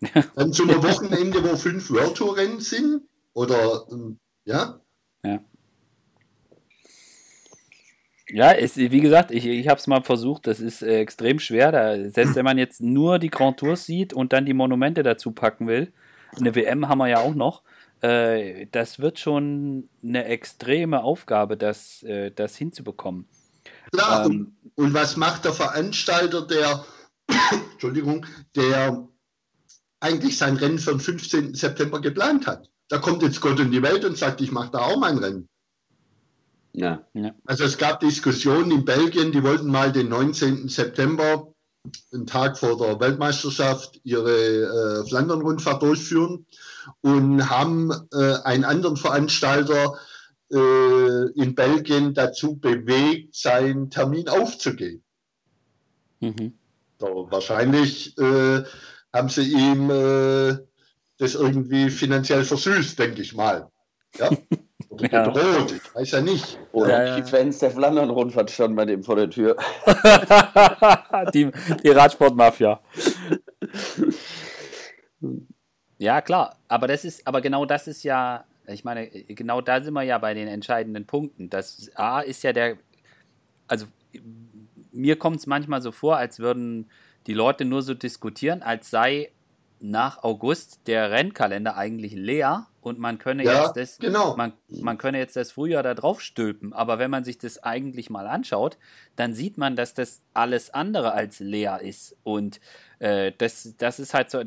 Dann zu einem Wochenende, wo fünf World Tour Rennen sind? Oder, ähm, ja? Ja. Ja, ist, wie gesagt, ich, ich habe es mal versucht, das ist äh, extrem schwer. Da, selbst wenn man jetzt nur die Grand Tours sieht und dann die Monumente dazu packen will, eine WM haben wir ja auch noch, äh, das wird schon eine extreme Aufgabe, das, äh, das hinzubekommen. Klar, ähm, und, und was macht der Veranstalter, der, Entschuldigung, der eigentlich sein Rennen für den 15. September geplant hat? Da kommt jetzt Gott in die Welt und sagt, ich mache da auch mein Rennen. Ja. Also es gab Diskussionen in Belgien, die wollten mal den 19. September, einen Tag vor der Weltmeisterschaft, ihre äh, Flandern-Rundfahrt durchführen und haben äh, einen anderen Veranstalter äh, in Belgien dazu bewegt, seinen Termin aufzugeben. Mhm. So, wahrscheinlich äh, haben sie ihm äh, das irgendwie finanziell versüßt, denke ich mal. Ja? Ja. bedroht, ich weiß ja nicht. Oder ja, die Fans der Flandern-Rundfahrt standen bei dem vor der Tür. die, die Radsportmafia. ja, klar, aber das ist, aber genau das ist ja, ich meine, genau da sind wir ja bei den entscheidenden Punkten. Das A ist ja der, also mir kommt es manchmal so vor, als würden die Leute nur so diskutieren, als sei nach August der Rennkalender eigentlich leer und man könne ja, jetzt das, genau. man, man könne jetzt das Frühjahr da drauf stülpen. Aber wenn man sich das eigentlich mal anschaut, dann sieht man, dass das alles andere als leer ist. Und äh, das, das ist halt so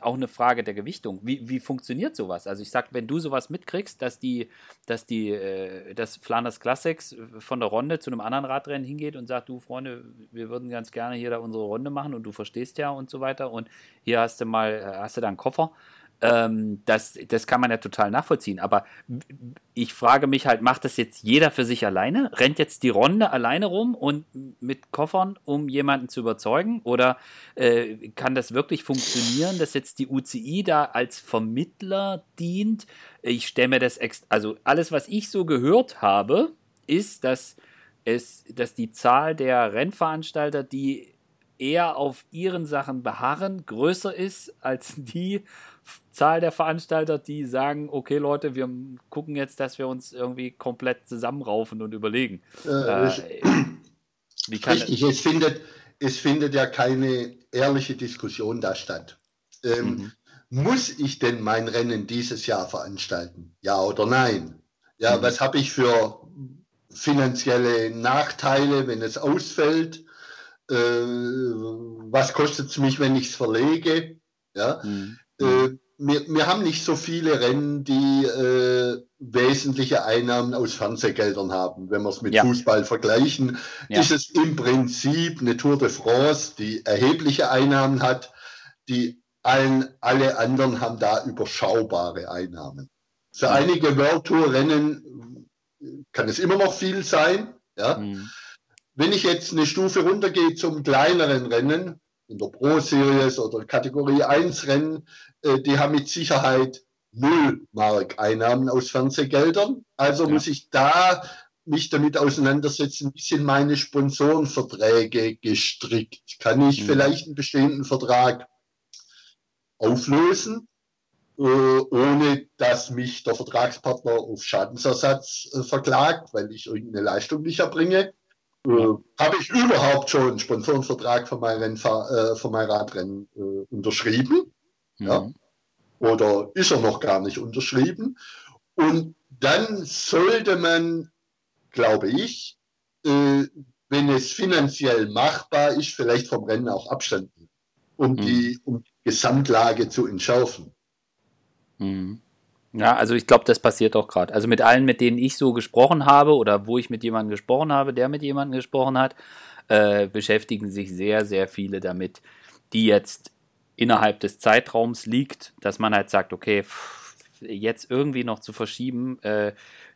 auch eine Frage der Gewichtung. Wie, wie funktioniert sowas? Also ich sag, wenn du sowas mitkriegst, dass die, dass die, äh, dass Flanders Classics von der Runde zu einem anderen Radrennen hingeht und sagt, du Freunde, wir würden ganz gerne hier da unsere Runde machen und du verstehst ja und so weiter und hier hast du mal, hast du da einen Koffer ähm, das, das kann man ja total nachvollziehen. Aber ich frage mich halt, macht das jetzt jeder für sich alleine? Rennt jetzt die Ronde alleine rum und mit Koffern, um jemanden zu überzeugen? Oder äh, kann das wirklich funktionieren, dass jetzt die UCI da als Vermittler dient? Ich stelle mir das, also alles, was ich so gehört habe, ist, dass es, dass die Zahl der Rennveranstalter, die eher auf ihren Sachen beharren, größer ist als die Zahl der Veranstalter, die sagen, okay Leute, wir gucken jetzt, dass wir uns irgendwie komplett zusammenraufen und überlegen. Äh, wie kann richtig, es findet, es findet ja keine ehrliche Diskussion da statt. Ähm, mhm. Muss ich denn mein Rennen dieses Jahr veranstalten? Ja oder nein? Ja, mhm. was habe ich für finanzielle Nachteile, wenn es ausfällt? Äh, was kostet es mich, wenn ich es verlege? Ja, mhm. äh, wir, wir haben nicht so viele Rennen, die äh, wesentliche Einnahmen aus Fernsehgeldern haben. Wenn wir es mit ja. Fußball vergleichen, ja. ist es im Prinzip eine Tour de France, die erhebliche Einnahmen hat. Die allen, alle anderen haben da überschaubare Einnahmen. Für ja. einige World Tour Rennen kann es immer noch viel sein. Ja. Mhm. wenn ich jetzt eine Stufe runtergehe zum kleineren Rennen, in der Pro Series oder Kategorie 1 Rennen, äh, die haben mit Sicherheit null Mark Einnahmen aus Fernsehgeldern. Also ja. muss ich da mich damit auseinandersetzen, wie sind meine Sponsorenverträge gestrickt? Kann ich mhm. vielleicht einen bestehenden Vertrag auflösen, äh, ohne dass mich der Vertragspartner auf Schadensersatz äh, verklagt, weil ich irgendeine Leistung nicht erbringe? Äh, Habe ich überhaupt schon einen Sponsorenvertrag für mein, Rennfahr äh, für mein Radrennen äh, unterschrieben? Mhm. Ja. Oder ist er noch gar nicht unterschrieben? Und dann sollte man, glaube ich, äh, wenn es finanziell machbar ist, vielleicht vom Rennen auch Abstand nehmen, um, mhm. die, um die Gesamtlage zu entschärfen. Mhm. Ja, also ich glaube, das passiert auch gerade. Also mit allen, mit denen ich so gesprochen habe oder wo ich mit jemandem gesprochen habe, der mit jemandem gesprochen hat, äh, beschäftigen sich sehr, sehr viele damit, die jetzt innerhalb des Zeitraums liegt, dass man halt sagt, okay, pff, jetzt irgendwie noch zu verschieben, äh,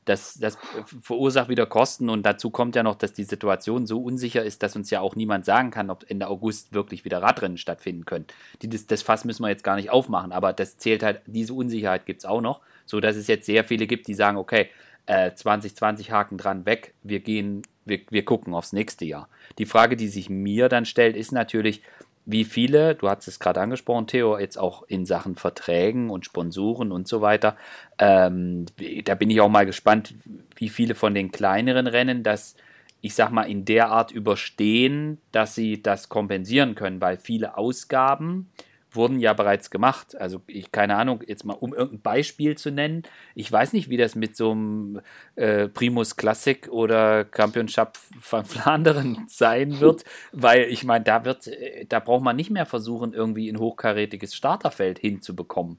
das, das verursacht wieder Kosten und dazu kommt ja noch, dass die Situation so unsicher ist, dass uns ja auch niemand sagen kann, ob Ende August wirklich wieder Radrennen stattfinden können. Die, das, das Fass müssen wir jetzt gar nicht aufmachen, aber das zählt halt, diese Unsicherheit gibt es auch noch, so dass es jetzt sehr viele gibt, die sagen, okay, äh, 2020 Haken dran weg, wir gehen, wir, wir gucken aufs nächste Jahr. Die Frage, die sich mir dann stellt, ist natürlich, wie viele, du hast es gerade angesprochen, Theo, jetzt auch in Sachen Verträgen und Sponsoren und so weiter, ähm, da bin ich auch mal gespannt, wie viele von den kleineren Rennen das, ich sag mal, in der Art überstehen, dass sie das kompensieren können, weil viele Ausgaben wurden ja bereits gemacht. Also ich keine Ahnung, jetzt mal um irgendein Beispiel zu nennen. Ich weiß nicht, wie das mit so einem äh, Primus Classic oder Championship von Flandern sein wird, weil ich meine, da wird, äh, da braucht man nicht mehr versuchen, irgendwie ein hochkarätiges Starterfeld hinzubekommen.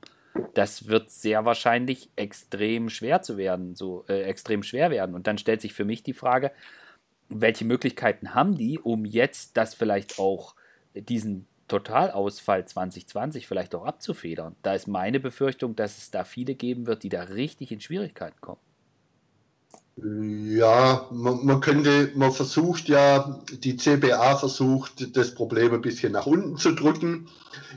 Das wird sehr wahrscheinlich extrem schwer zu werden, so äh, extrem schwer werden. Und dann stellt sich für mich die Frage, welche Möglichkeiten haben die, um jetzt das vielleicht auch diesen Totalausfall 2020 vielleicht auch abzufedern. Da ist meine Befürchtung, dass es da viele geben wird, die da richtig in Schwierigkeiten kommen. Ja, man, man, könnte, man versucht ja, die CBA versucht, das Problem ein bisschen nach unten zu drücken,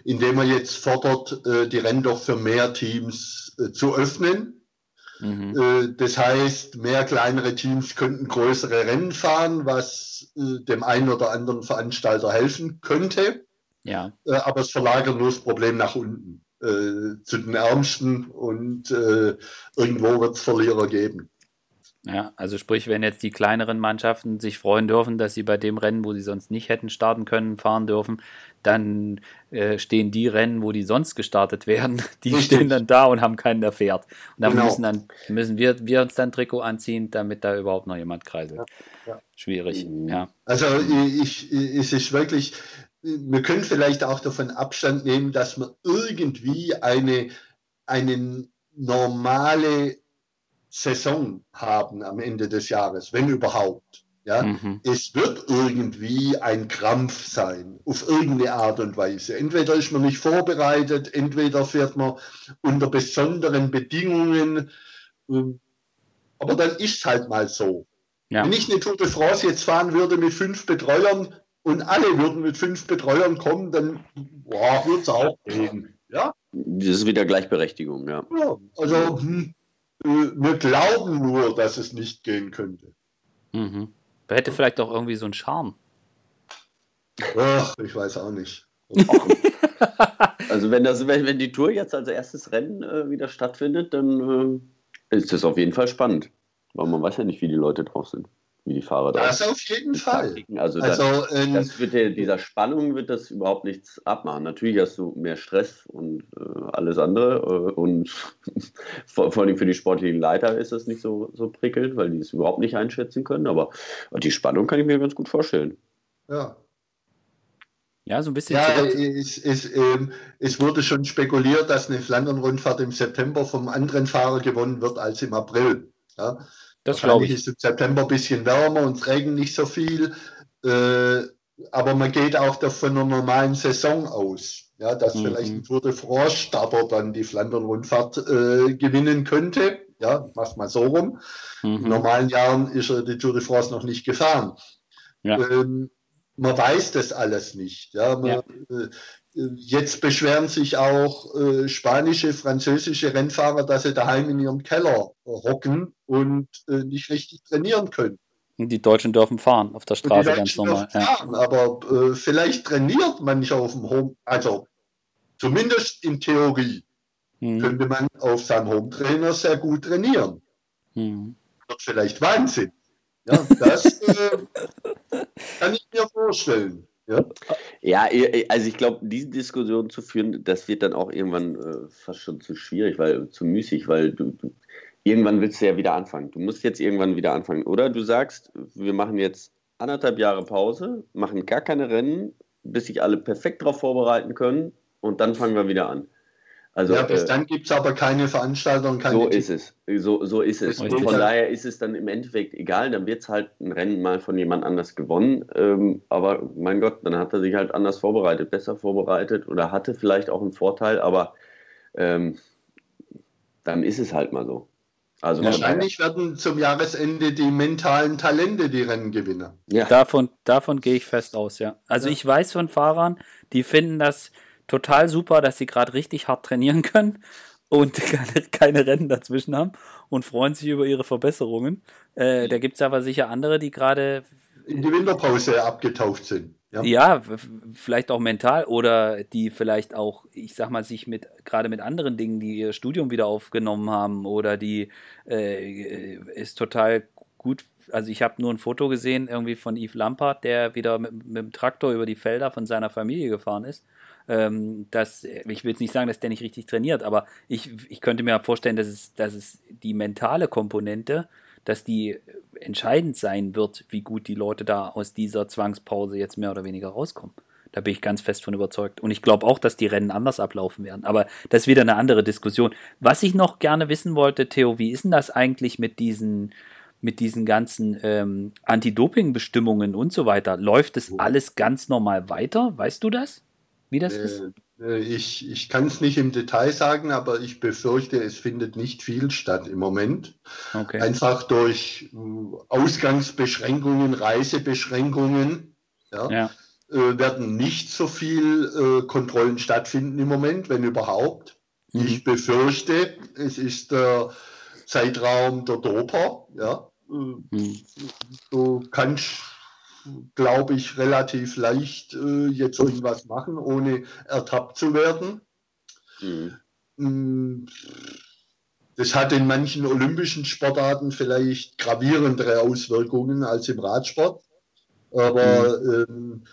indem man jetzt fordert, äh, die Rennen doch für mehr Teams äh, zu öffnen. Mhm. Äh, das heißt, mehr kleinere Teams könnten größere Rennen fahren, was dem einen oder anderen Veranstalter helfen könnte. Ja. Äh, aber es verlagert nur das Problem nach unten äh, zu den Ärmsten und äh, irgendwo wird es Verlierer geben. Ja, also sprich, wenn jetzt die kleineren Mannschaften sich freuen dürfen, dass sie bei dem Rennen, wo sie sonst nicht hätten starten können, fahren dürfen, dann äh, stehen die Rennen, wo die sonst gestartet werden, die Richtig. stehen dann da und haben keinen, der fährt. Und dann genau. müssen dann müssen wir, wir uns dann Trikot anziehen, damit da überhaupt noch jemand kreiselt. Ja, ja. Schwierig, ja. Also ich, ich, es ist wirklich, wir können vielleicht auch davon Abstand nehmen, dass wir irgendwie eine, eine normale Saison haben am Ende des Jahres, wenn überhaupt. Ja, mhm. es wird irgendwie ein Krampf sein, auf irgendeine Art und Weise. Entweder ist man nicht vorbereitet, entweder fährt man unter besonderen Bedingungen. Ähm, aber dann ist es halt mal so. Ja. Wenn ich eine Tour de France jetzt fahren würde mit fünf Betreuern, und alle würden mit fünf Betreuern kommen, dann würde es auch gehen. Ja? Das ist wieder Gleichberechtigung, ja. ja also hm, äh, wir glauben nur, dass es nicht gehen könnte. Mhm. Hätte vielleicht auch irgendwie so einen Charme. Ach, ich weiß auch nicht. also wenn, das, wenn, wenn die Tour jetzt als erstes Rennen äh, wieder stattfindet, dann äh, ist das auf jeden Fall spannend. Weil man weiß ja nicht, wie die Leute drauf sind wie die Fahrer das. Das auf jeden Fall. Also, also das, ähm, das wird der, dieser Spannung wird das überhaupt nichts abmachen. Natürlich hast du mehr Stress und äh, alles andere äh, und vor, vor allem für die sportlichen Leiter ist das nicht so, so prickelnd, weil die es überhaupt nicht einschätzen können. Aber die Spannung kann ich mir ganz gut vorstellen. Ja. Ja, so ein bisschen. Ja, es, es, ähm, es, wurde schon spekuliert, dass eine Flandern-Rundfahrt im September vom anderen Fahrer gewonnen wird als im April. Ja. Das glaube ich. ist im September ein bisschen wärmer und es regnet nicht so viel. Äh, aber man geht auch von einer normalen Saison aus. Ja, dass mhm. vielleicht ein Tour de France Starter dann die Flandern-Rundfahrt äh, gewinnen könnte. Ja, mach mal so rum. Mhm. In normalen Jahren ist er die Tour de France noch nicht gefahren. Ja. Ähm, man weiß das alles nicht. Ja, man, ja. Äh, jetzt beschweren sich auch äh, spanische, französische Rennfahrer, dass sie daheim in ihrem Keller hocken und äh, nicht richtig trainieren können. Die Deutschen dürfen fahren auf der Straße ganz normal. Fahren, ja. Aber äh, vielleicht trainiert man nicht auf dem Home, also zumindest in Theorie hm. könnte man auf seinem Home-Trainer sehr gut trainieren. Hm. Wird vielleicht Wahnsinn. Ja, das äh, kann ich mir vorstellen. Ja, ja also ich glaube, diese Diskussion zu führen, das wird dann auch irgendwann äh, fast schon zu schwierig, weil zu müßig, weil du, du irgendwann willst du ja wieder anfangen. Du musst jetzt irgendwann wieder anfangen. Oder du sagst, wir machen jetzt anderthalb Jahre Pause, machen gar keine Rennen, bis sich alle perfekt darauf vorbereiten können und dann fangen wir wieder an. Also, ja, bis äh, dann gibt es aber keine Veranstaltung. Keine so ist es. So, so ist es. Und von daher ist es dann im Endeffekt egal. Dann wird es halt ein Rennen mal von jemand anders gewonnen. Ähm, aber mein Gott, dann hat er sich halt anders vorbereitet, besser vorbereitet oder hatte vielleicht auch einen Vorteil. Aber ähm, dann ist es halt mal so. Also Wahrscheinlich werden zum Jahresende die mentalen Talente die Rennen gewinnen. Ja. Davon, davon gehe ich fest aus, ja. Also ja. ich weiß von Fahrern, die finden das total super, dass sie gerade richtig hart trainieren können und keine, keine, Rennen dazwischen haben und freuen sich über ihre Verbesserungen. Äh, da gibt es aber sicher andere, die gerade in die Winterpause abgetaucht sind. Ja. ja, vielleicht auch mental oder die vielleicht auch, ich sag mal, sich mit gerade mit anderen Dingen, die ihr Studium wieder aufgenommen haben oder die äh, ist total gut. Also ich habe nur ein Foto gesehen irgendwie von Yves Lampard, der wieder mit, mit dem Traktor über die Felder von seiner Familie gefahren ist. Ähm, dass, ich will jetzt nicht sagen, dass der nicht richtig trainiert, aber ich, ich könnte mir vorstellen, dass es, dass es die mentale Komponente dass die entscheidend sein wird, wie gut die Leute da aus dieser Zwangspause jetzt mehr oder weniger rauskommen. Da bin ich ganz fest von überzeugt. Und ich glaube auch, dass die Rennen anders ablaufen werden. Aber das ist wieder eine andere Diskussion. Was ich noch gerne wissen wollte, Theo, wie ist denn das eigentlich mit diesen, mit diesen ganzen ähm, Anti-Doping-Bestimmungen und so weiter? Läuft es alles ganz normal weiter? Weißt du das? Wie das äh, ist? Äh, ich, ich kann es nicht im Detail sagen, aber ich befürchte, es findet nicht viel statt im Moment. Okay. Einfach durch äh, Ausgangsbeschränkungen, Reisebeschränkungen ja, ja. Äh, werden nicht so viel äh, Kontrollen stattfinden im Moment, wenn überhaupt. Mhm. Ich befürchte, es ist der Zeitraum der Doper. Ja. Mhm. Du kannst glaube ich, relativ leicht äh, jetzt irgendwas machen, ohne ertappt zu werden. Mhm. Mm, das hat in manchen olympischen Sportarten vielleicht gravierendere Auswirkungen als im Radsport. Aber mhm. ähm,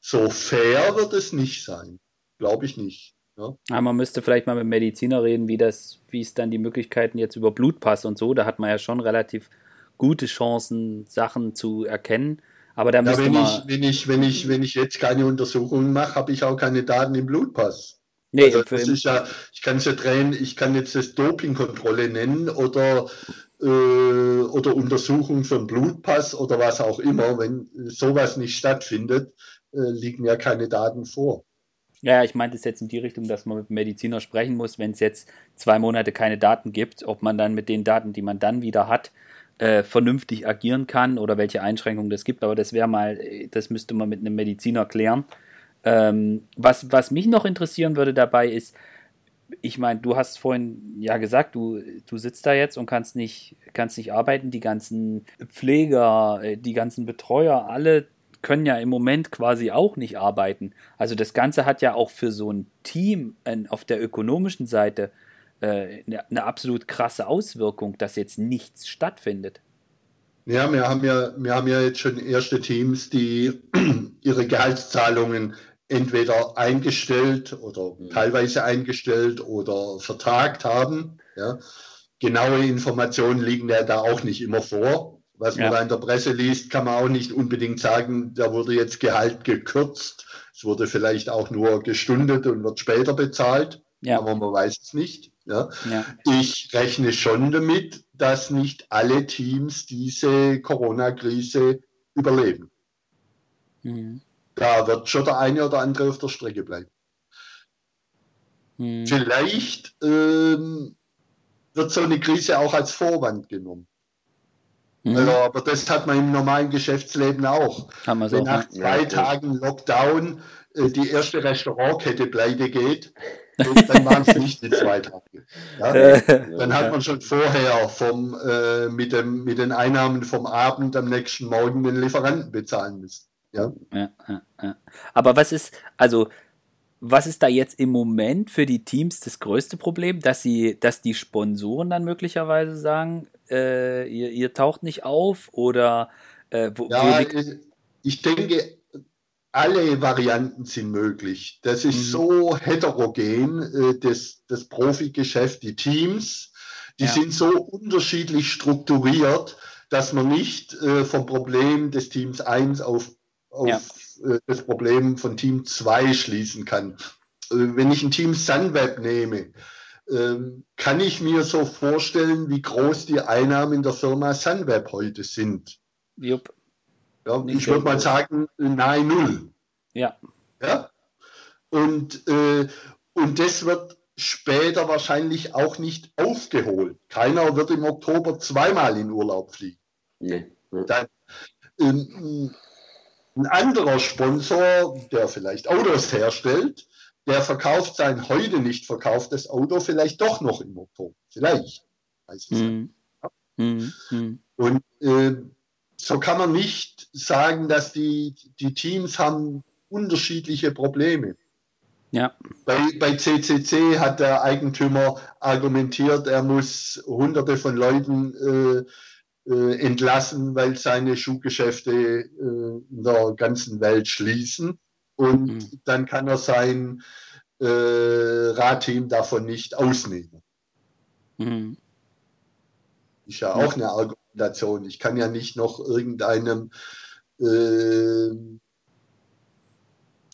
so fair wird es nicht sein. Glaube ich nicht. Ja. Aber man müsste vielleicht mal mit Mediziner reden, wie das, wie es dann die Möglichkeiten jetzt über Blutpass und so, da hat man ja schon relativ gute Chancen, Sachen zu erkennen. Aber da ja, wenn, ich, wenn, ich, wenn, ich, wenn ich jetzt keine Untersuchungen mache, habe ich auch keine Daten im Blutpass. Nee, also das ist ja, ich kann es ja drehen, ich kann jetzt das Dopingkontrolle nennen oder, äh, oder Untersuchung einen Blutpass oder was auch immer. Wenn sowas nicht stattfindet, äh, liegen ja keine Daten vor. Ja, ich meinte es jetzt in die Richtung, dass man mit dem Mediziner sprechen muss, wenn es jetzt zwei Monate keine Daten gibt, ob man dann mit den Daten, die man dann wieder hat, äh, vernünftig agieren kann oder welche Einschränkungen das gibt. Aber das wäre mal, das müsste man mit einem Mediziner klären. Ähm, was, was mich noch interessieren würde dabei ist, ich meine, du hast vorhin ja gesagt, du, du sitzt da jetzt und kannst nicht, kannst nicht arbeiten. Die ganzen Pfleger, äh, die ganzen Betreuer, alle können ja im Moment quasi auch nicht arbeiten. Also das Ganze hat ja auch für so ein Team auf der ökonomischen Seite äh, eine, eine absolut krasse Auswirkung, dass jetzt nichts stattfindet. Ja, wir haben ja, wir haben ja jetzt schon erste Teams, die ihre Gehaltszahlungen entweder eingestellt oder mhm. teilweise eingestellt oder vertagt haben. Ja. Genaue Informationen liegen ja da auch nicht immer vor. Was man ja. da in der Presse liest, kann man auch nicht unbedingt sagen, da wurde jetzt Gehalt gekürzt. Es wurde vielleicht auch nur gestundet und wird später bezahlt. Ja. Aber man weiß es nicht. Ja? ja? Ich rechne schon damit, dass nicht alle Teams diese Corona-Krise überleben. Mhm. Da wird schon der eine oder andere auf der Strecke bleiben. Mhm. Vielleicht ähm, wird so eine Krise auch als Vorwand genommen. Mhm. Also, aber das hat man im normalen Geschäftsleben auch. Wenn auch, nach zwei ja. Tagen Lockdown äh, die erste Restaurantkette pleite geht, dann waren es nicht die zwei Tage. Ja? Dann hat man schon vorher vom, äh, mit, dem, mit den Einnahmen vom Abend am nächsten Morgen den Lieferanten bezahlen müssen. Ja? Ja, ja, ja. Aber was ist, also was ist da jetzt im Moment für die Teams das größte Problem, dass sie, dass die Sponsoren dann möglicherweise sagen, äh, ihr, ihr, taucht nicht auf oder äh, wo, ja, wo ich denke, alle Varianten sind möglich. Das ist mhm. so heterogen, äh, das, das Profigeschäft, die Teams, die ja. sind so unterschiedlich strukturiert, dass man nicht äh, vom Problem des Teams 1 auf, auf ja. äh, das Problem von Team 2 schließen kann. Wenn ich ein Team Sunweb nehme, ähm, kann ich mir so vorstellen, wie groß die Einnahmen der Firma Sunweb heute sind. Jupp. Ja, ich würde mal sagen, nahe Null. Ja. ja? Und, äh, und das wird später wahrscheinlich auch nicht aufgeholt. Keiner wird im Oktober zweimal in Urlaub fliegen. Nee. Dann, ähm, ein anderer Sponsor, der vielleicht Autos herstellt, der verkauft sein heute nicht verkauftes Auto vielleicht doch noch im Oktober. Vielleicht. Weiß ich mm. ja. mm. Und äh, so kann man nicht sagen, dass die, die Teams haben unterschiedliche Probleme. Ja. Bei, bei CCC hat der Eigentümer argumentiert, er muss hunderte von Leuten äh, äh, entlassen, weil seine Schuhgeschäfte äh, in der ganzen Welt schließen. Und mhm. dann kann er sein äh, Radteam davon nicht ausnehmen. Mhm. Ist ja auch eine Argumentation. Ich kann ja nicht noch irgendeinem äh,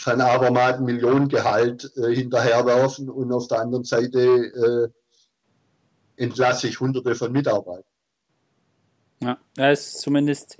Avermaet ein Millionengehalt äh, hinterherwerfen und auf der anderen Seite äh, entlasse ich hunderte von Mitarbeitern. Ja, es ist zumindest,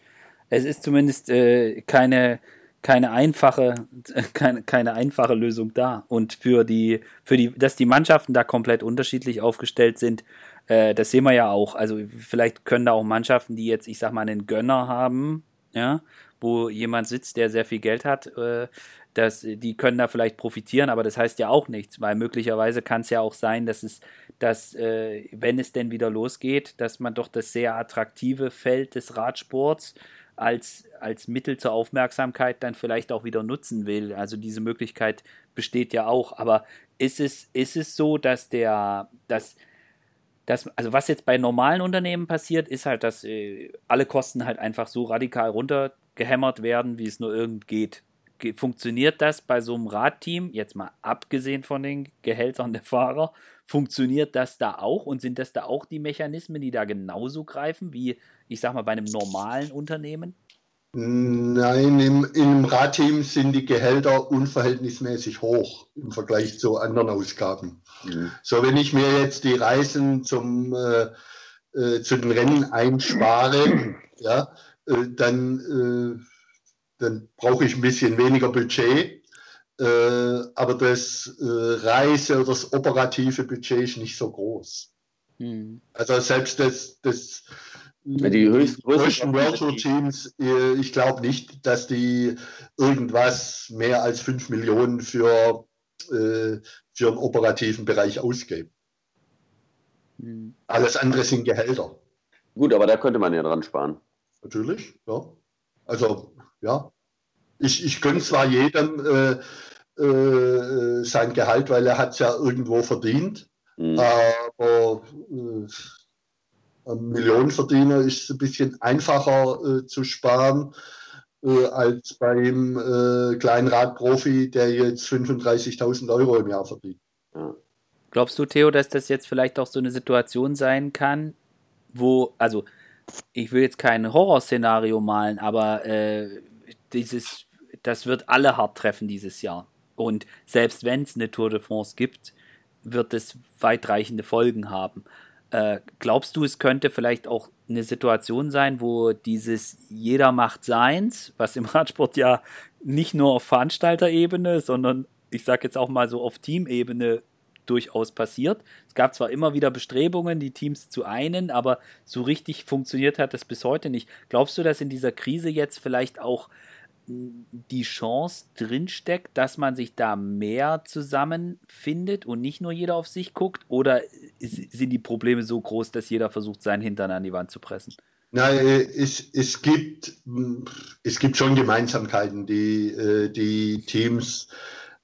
es ist zumindest äh, keine, keine einfache, keine, keine einfache Lösung da. Und für die, für die, dass die Mannschaften da komplett unterschiedlich aufgestellt sind, äh, das sehen wir ja auch. Also vielleicht können da auch Mannschaften, die jetzt, ich sag mal, einen Gönner haben, ja, wo jemand sitzt, der sehr viel Geld hat, äh, dass die können da vielleicht profitieren, aber das heißt ja auch nichts, weil möglicherweise kann es ja auch sein, dass es, dass, äh, wenn es denn wieder losgeht, dass man doch das sehr attraktive Feld des Radsports als, als Mittel zur Aufmerksamkeit dann vielleicht auch wieder nutzen will. Also diese Möglichkeit besteht ja auch. Aber ist es, ist es so, dass der, dass, dass, also was jetzt bei normalen Unternehmen passiert, ist halt, dass äh, alle Kosten halt einfach so radikal runtergehämmert werden, wie es nur irgend geht funktioniert das bei so einem Radteam, jetzt mal abgesehen von den Gehältern der Fahrer, funktioniert das da auch und sind das da auch die Mechanismen, die da genauso greifen wie, ich sag mal, bei einem normalen Unternehmen? Nein, im, im Radteam sind die Gehälter unverhältnismäßig hoch im Vergleich zu anderen Ausgaben. Mhm. So, wenn ich mir jetzt die Reisen zum, äh, äh, zu den Rennen einspare, ja, äh, dann äh, dann brauche ich ein bisschen weniger Budget. Äh, aber das äh, Reise- oder das operative Budget ist nicht so groß. Hm. Also selbst das, das die größten World Tour Teams, äh, ich glaube nicht, dass die irgendwas mehr als 5 Millionen für, äh, für einen operativen Bereich ausgeben. Hm. Alles andere sind Gehälter. Gut, aber da könnte man ja dran sparen. Natürlich, ja. Also ja, ich, ich gönne zwar jedem äh, äh, sein Gehalt, weil er hat es ja irgendwo verdient, mhm. aber ein Millionenverdiener ist ein bisschen einfacher äh, zu sparen äh, als beim äh, kleinen Radprofi, der jetzt 35.000 Euro im Jahr verdient. Glaubst du, Theo, dass das jetzt vielleicht auch so eine Situation sein kann, wo, also ich will jetzt kein Horrorszenario malen, aber äh, dieses, das wird alle hart treffen dieses Jahr. Und selbst wenn es eine Tour de France gibt, wird es weitreichende Folgen haben. Äh, glaubst du, es könnte vielleicht auch eine Situation sein, wo dieses jeder macht seins, was im Radsport ja nicht nur auf Veranstalterebene, sondern ich sage jetzt auch mal so auf Teamebene durchaus passiert. Es gab zwar immer wieder Bestrebungen, die Teams zu einen, aber so richtig funktioniert hat das bis heute nicht. Glaubst du, dass in dieser Krise jetzt vielleicht auch die Chance drinsteckt, dass man sich da mehr zusammenfindet und nicht nur jeder auf sich guckt? Oder sind die Probleme so groß, dass jeder versucht, seinen Hintern an die Wand zu pressen? Nein, äh, es, es, gibt, es gibt schon Gemeinsamkeiten. Die, äh, die Teams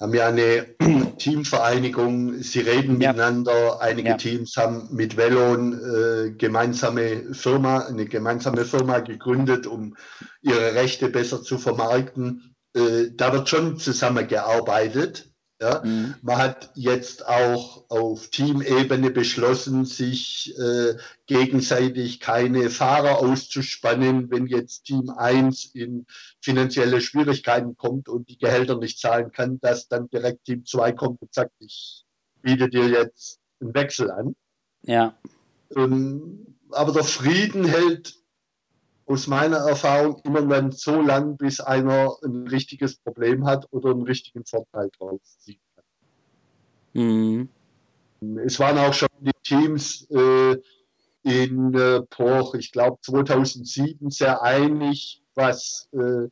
haben ja eine Teamvereinigung, sie reden ja. miteinander. Einige ja. Teams haben mit Velon äh, gemeinsame Firma, eine gemeinsame Firma gegründet, um ihre Rechte besser zu vermarkten. Äh, da wird schon zusammengearbeitet. Ja, mhm. Man hat jetzt auch auf Teamebene beschlossen, sich äh, gegenseitig keine Fahrer auszuspannen, wenn jetzt Team 1 in finanzielle Schwierigkeiten kommt und die Gehälter nicht zahlen kann, dass dann direkt Team 2 kommt und sagt, ich biete dir jetzt einen Wechsel an. Ja. Ähm, aber der Frieden hält aus meiner Erfahrung immer dann so lang, bis einer ein richtiges Problem hat oder einen richtigen Vorteil draus ziehen kann. Mhm. Es waren auch schon die Teams äh, in äh, Poch, ich glaube 2007, sehr einig, was, äh,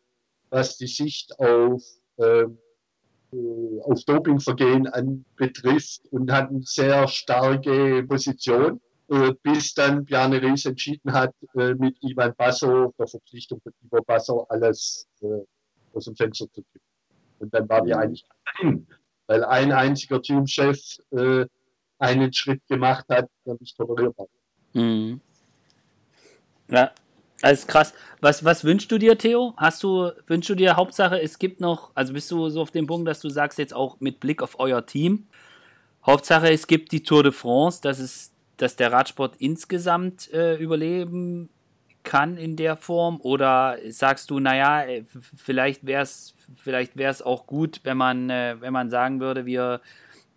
was die Sicht auf, ähm, äh, auf Dopingvergehen anbetrifft und hatten sehr starke Position. Äh, bis dann Bjarne Ries entschieden hat, äh, mit Ivan Basso, der Verpflichtung von Ivan Basso, alles äh, aus dem Fenster zu kippen. Und dann waren wir eigentlich dahin, weil ein einziger Teamchef einen Schritt gemacht hat, der nicht toleriert hat. Mhm. Ja, alles krass. Was, was wünschst du dir, Theo? Hast du, wünschst du dir Hauptsache, es gibt noch, also bist du so auf dem Punkt, dass du sagst, jetzt auch mit Blick auf euer Team, Hauptsache, es gibt die Tour de France, dass es dass der Radsport insgesamt äh, überleben kann in der Form? Oder sagst du, naja, äh, vielleicht wäre es vielleicht wär's auch gut, wenn man, äh, wenn man sagen würde, wir,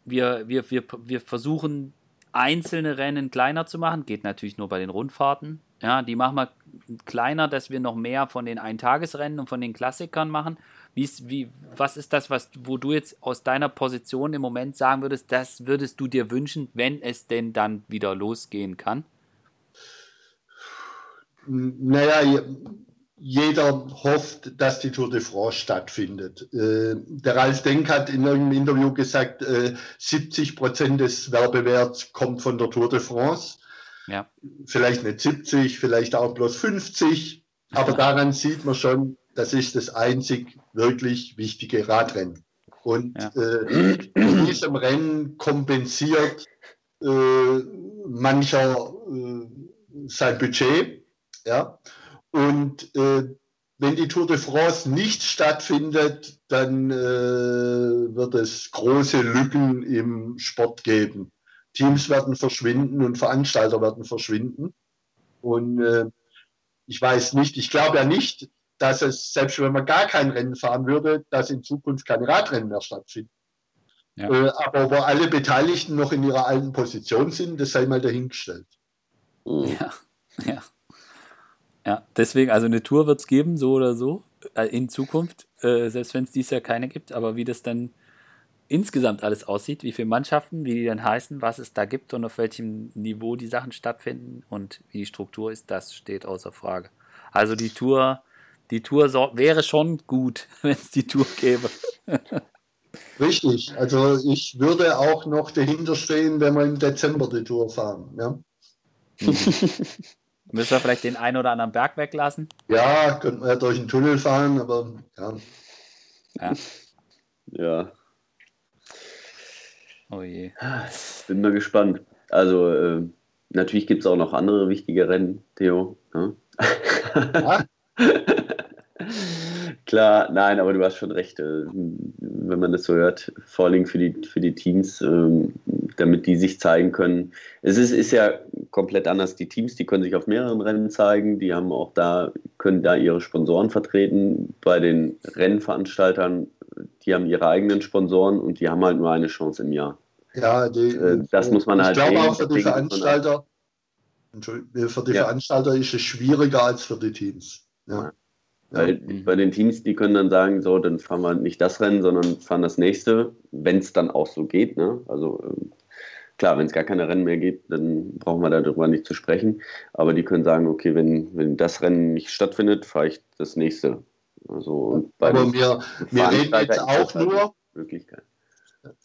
wir, wir, wir, wir versuchen einzelne Rennen kleiner zu machen. Geht natürlich nur bei den Rundfahrten. Ja, die machen wir kleiner, dass wir noch mehr von den Eintagesrennen und von den Klassikern machen. Wie was ist das, was, wo du jetzt aus deiner Position im Moment sagen würdest, das würdest du dir wünschen, wenn es denn dann wieder losgehen kann? Naja, jeder hofft, dass die Tour de France stattfindet. Äh, der Ralf Denk hat in einem Interview gesagt, 70 äh, Prozent des Werbewerts kommt von der Tour de France. Ja. Vielleicht nicht 70, vielleicht auch bloß 50. Aber daran sieht man schon, das ist das einzig wirklich wichtige Radrennen. Und ja. äh, in diesem Rennen kompensiert äh, mancher äh, sein Budget. Ja? Und äh, wenn die Tour de France nicht stattfindet, dann äh, wird es große Lücken im Sport geben. Teams werden verschwinden und Veranstalter werden verschwinden. Und äh, ich weiß nicht, ich glaube ja nicht, dass es, selbst wenn man gar kein Rennen fahren würde, dass in Zukunft keine Radrennen mehr stattfinden. Ja. Äh, aber wo alle Beteiligten noch in ihrer alten Position sind, das sei mal dahingestellt. Ja, ja. Ja, deswegen, also eine Tour wird es geben, so oder so, äh, in Zukunft, äh, selbst wenn es dieses Jahr keine gibt, aber wie das dann insgesamt alles aussieht, wie viele Mannschaften, wie die dann heißen, was es da gibt und auf welchem Niveau die Sachen stattfinden und wie die Struktur ist, das steht außer Frage. Also die Tour die Tour so, wäre schon gut, wenn es die Tour gäbe. Richtig, also ich würde auch noch dahinter stehen, wenn wir im Dezember die Tour fahren. Ja? Müssen wir vielleicht den einen oder anderen Berg weglassen? Ja, könnten wir ja durch den Tunnel fahren, aber ja. Ja. ja. Oh je. Bin mal gespannt. Also, äh, natürlich gibt es auch noch andere wichtige Rennen, Theo. Ne? Ja? Klar, nein, aber du hast schon recht. Äh, wenn man das so hört, vor allem für die, für die Teams, ähm, damit die sich zeigen können. Es ist, ist ja komplett anders. Die Teams, die können sich auf mehreren Rennen zeigen, die haben auch da, können da ihre Sponsoren vertreten. Bei den Rennveranstaltern, die haben ihre eigenen Sponsoren und die haben halt nur eine Chance im Jahr. Ja, die, äh, das muss man halt Ich glaube auch für die Veranstalter, für die ja. Veranstalter ist es schwieriger als für die Teams. Ja. Weil ja. bei den Teams, die können dann sagen, so, dann fahren wir nicht das Rennen, sondern fahren das nächste, wenn es dann auch so geht. Ne? Also klar, wenn es gar keine Rennen mehr gibt, dann brauchen wir darüber nicht zu sprechen. Aber die können sagen, okay, wenn, wenn das Rennen nicht stattfindet, fahre ich das nächste. Also, und Aber wir, wir reden jetzt auch nur. Möglichkeit.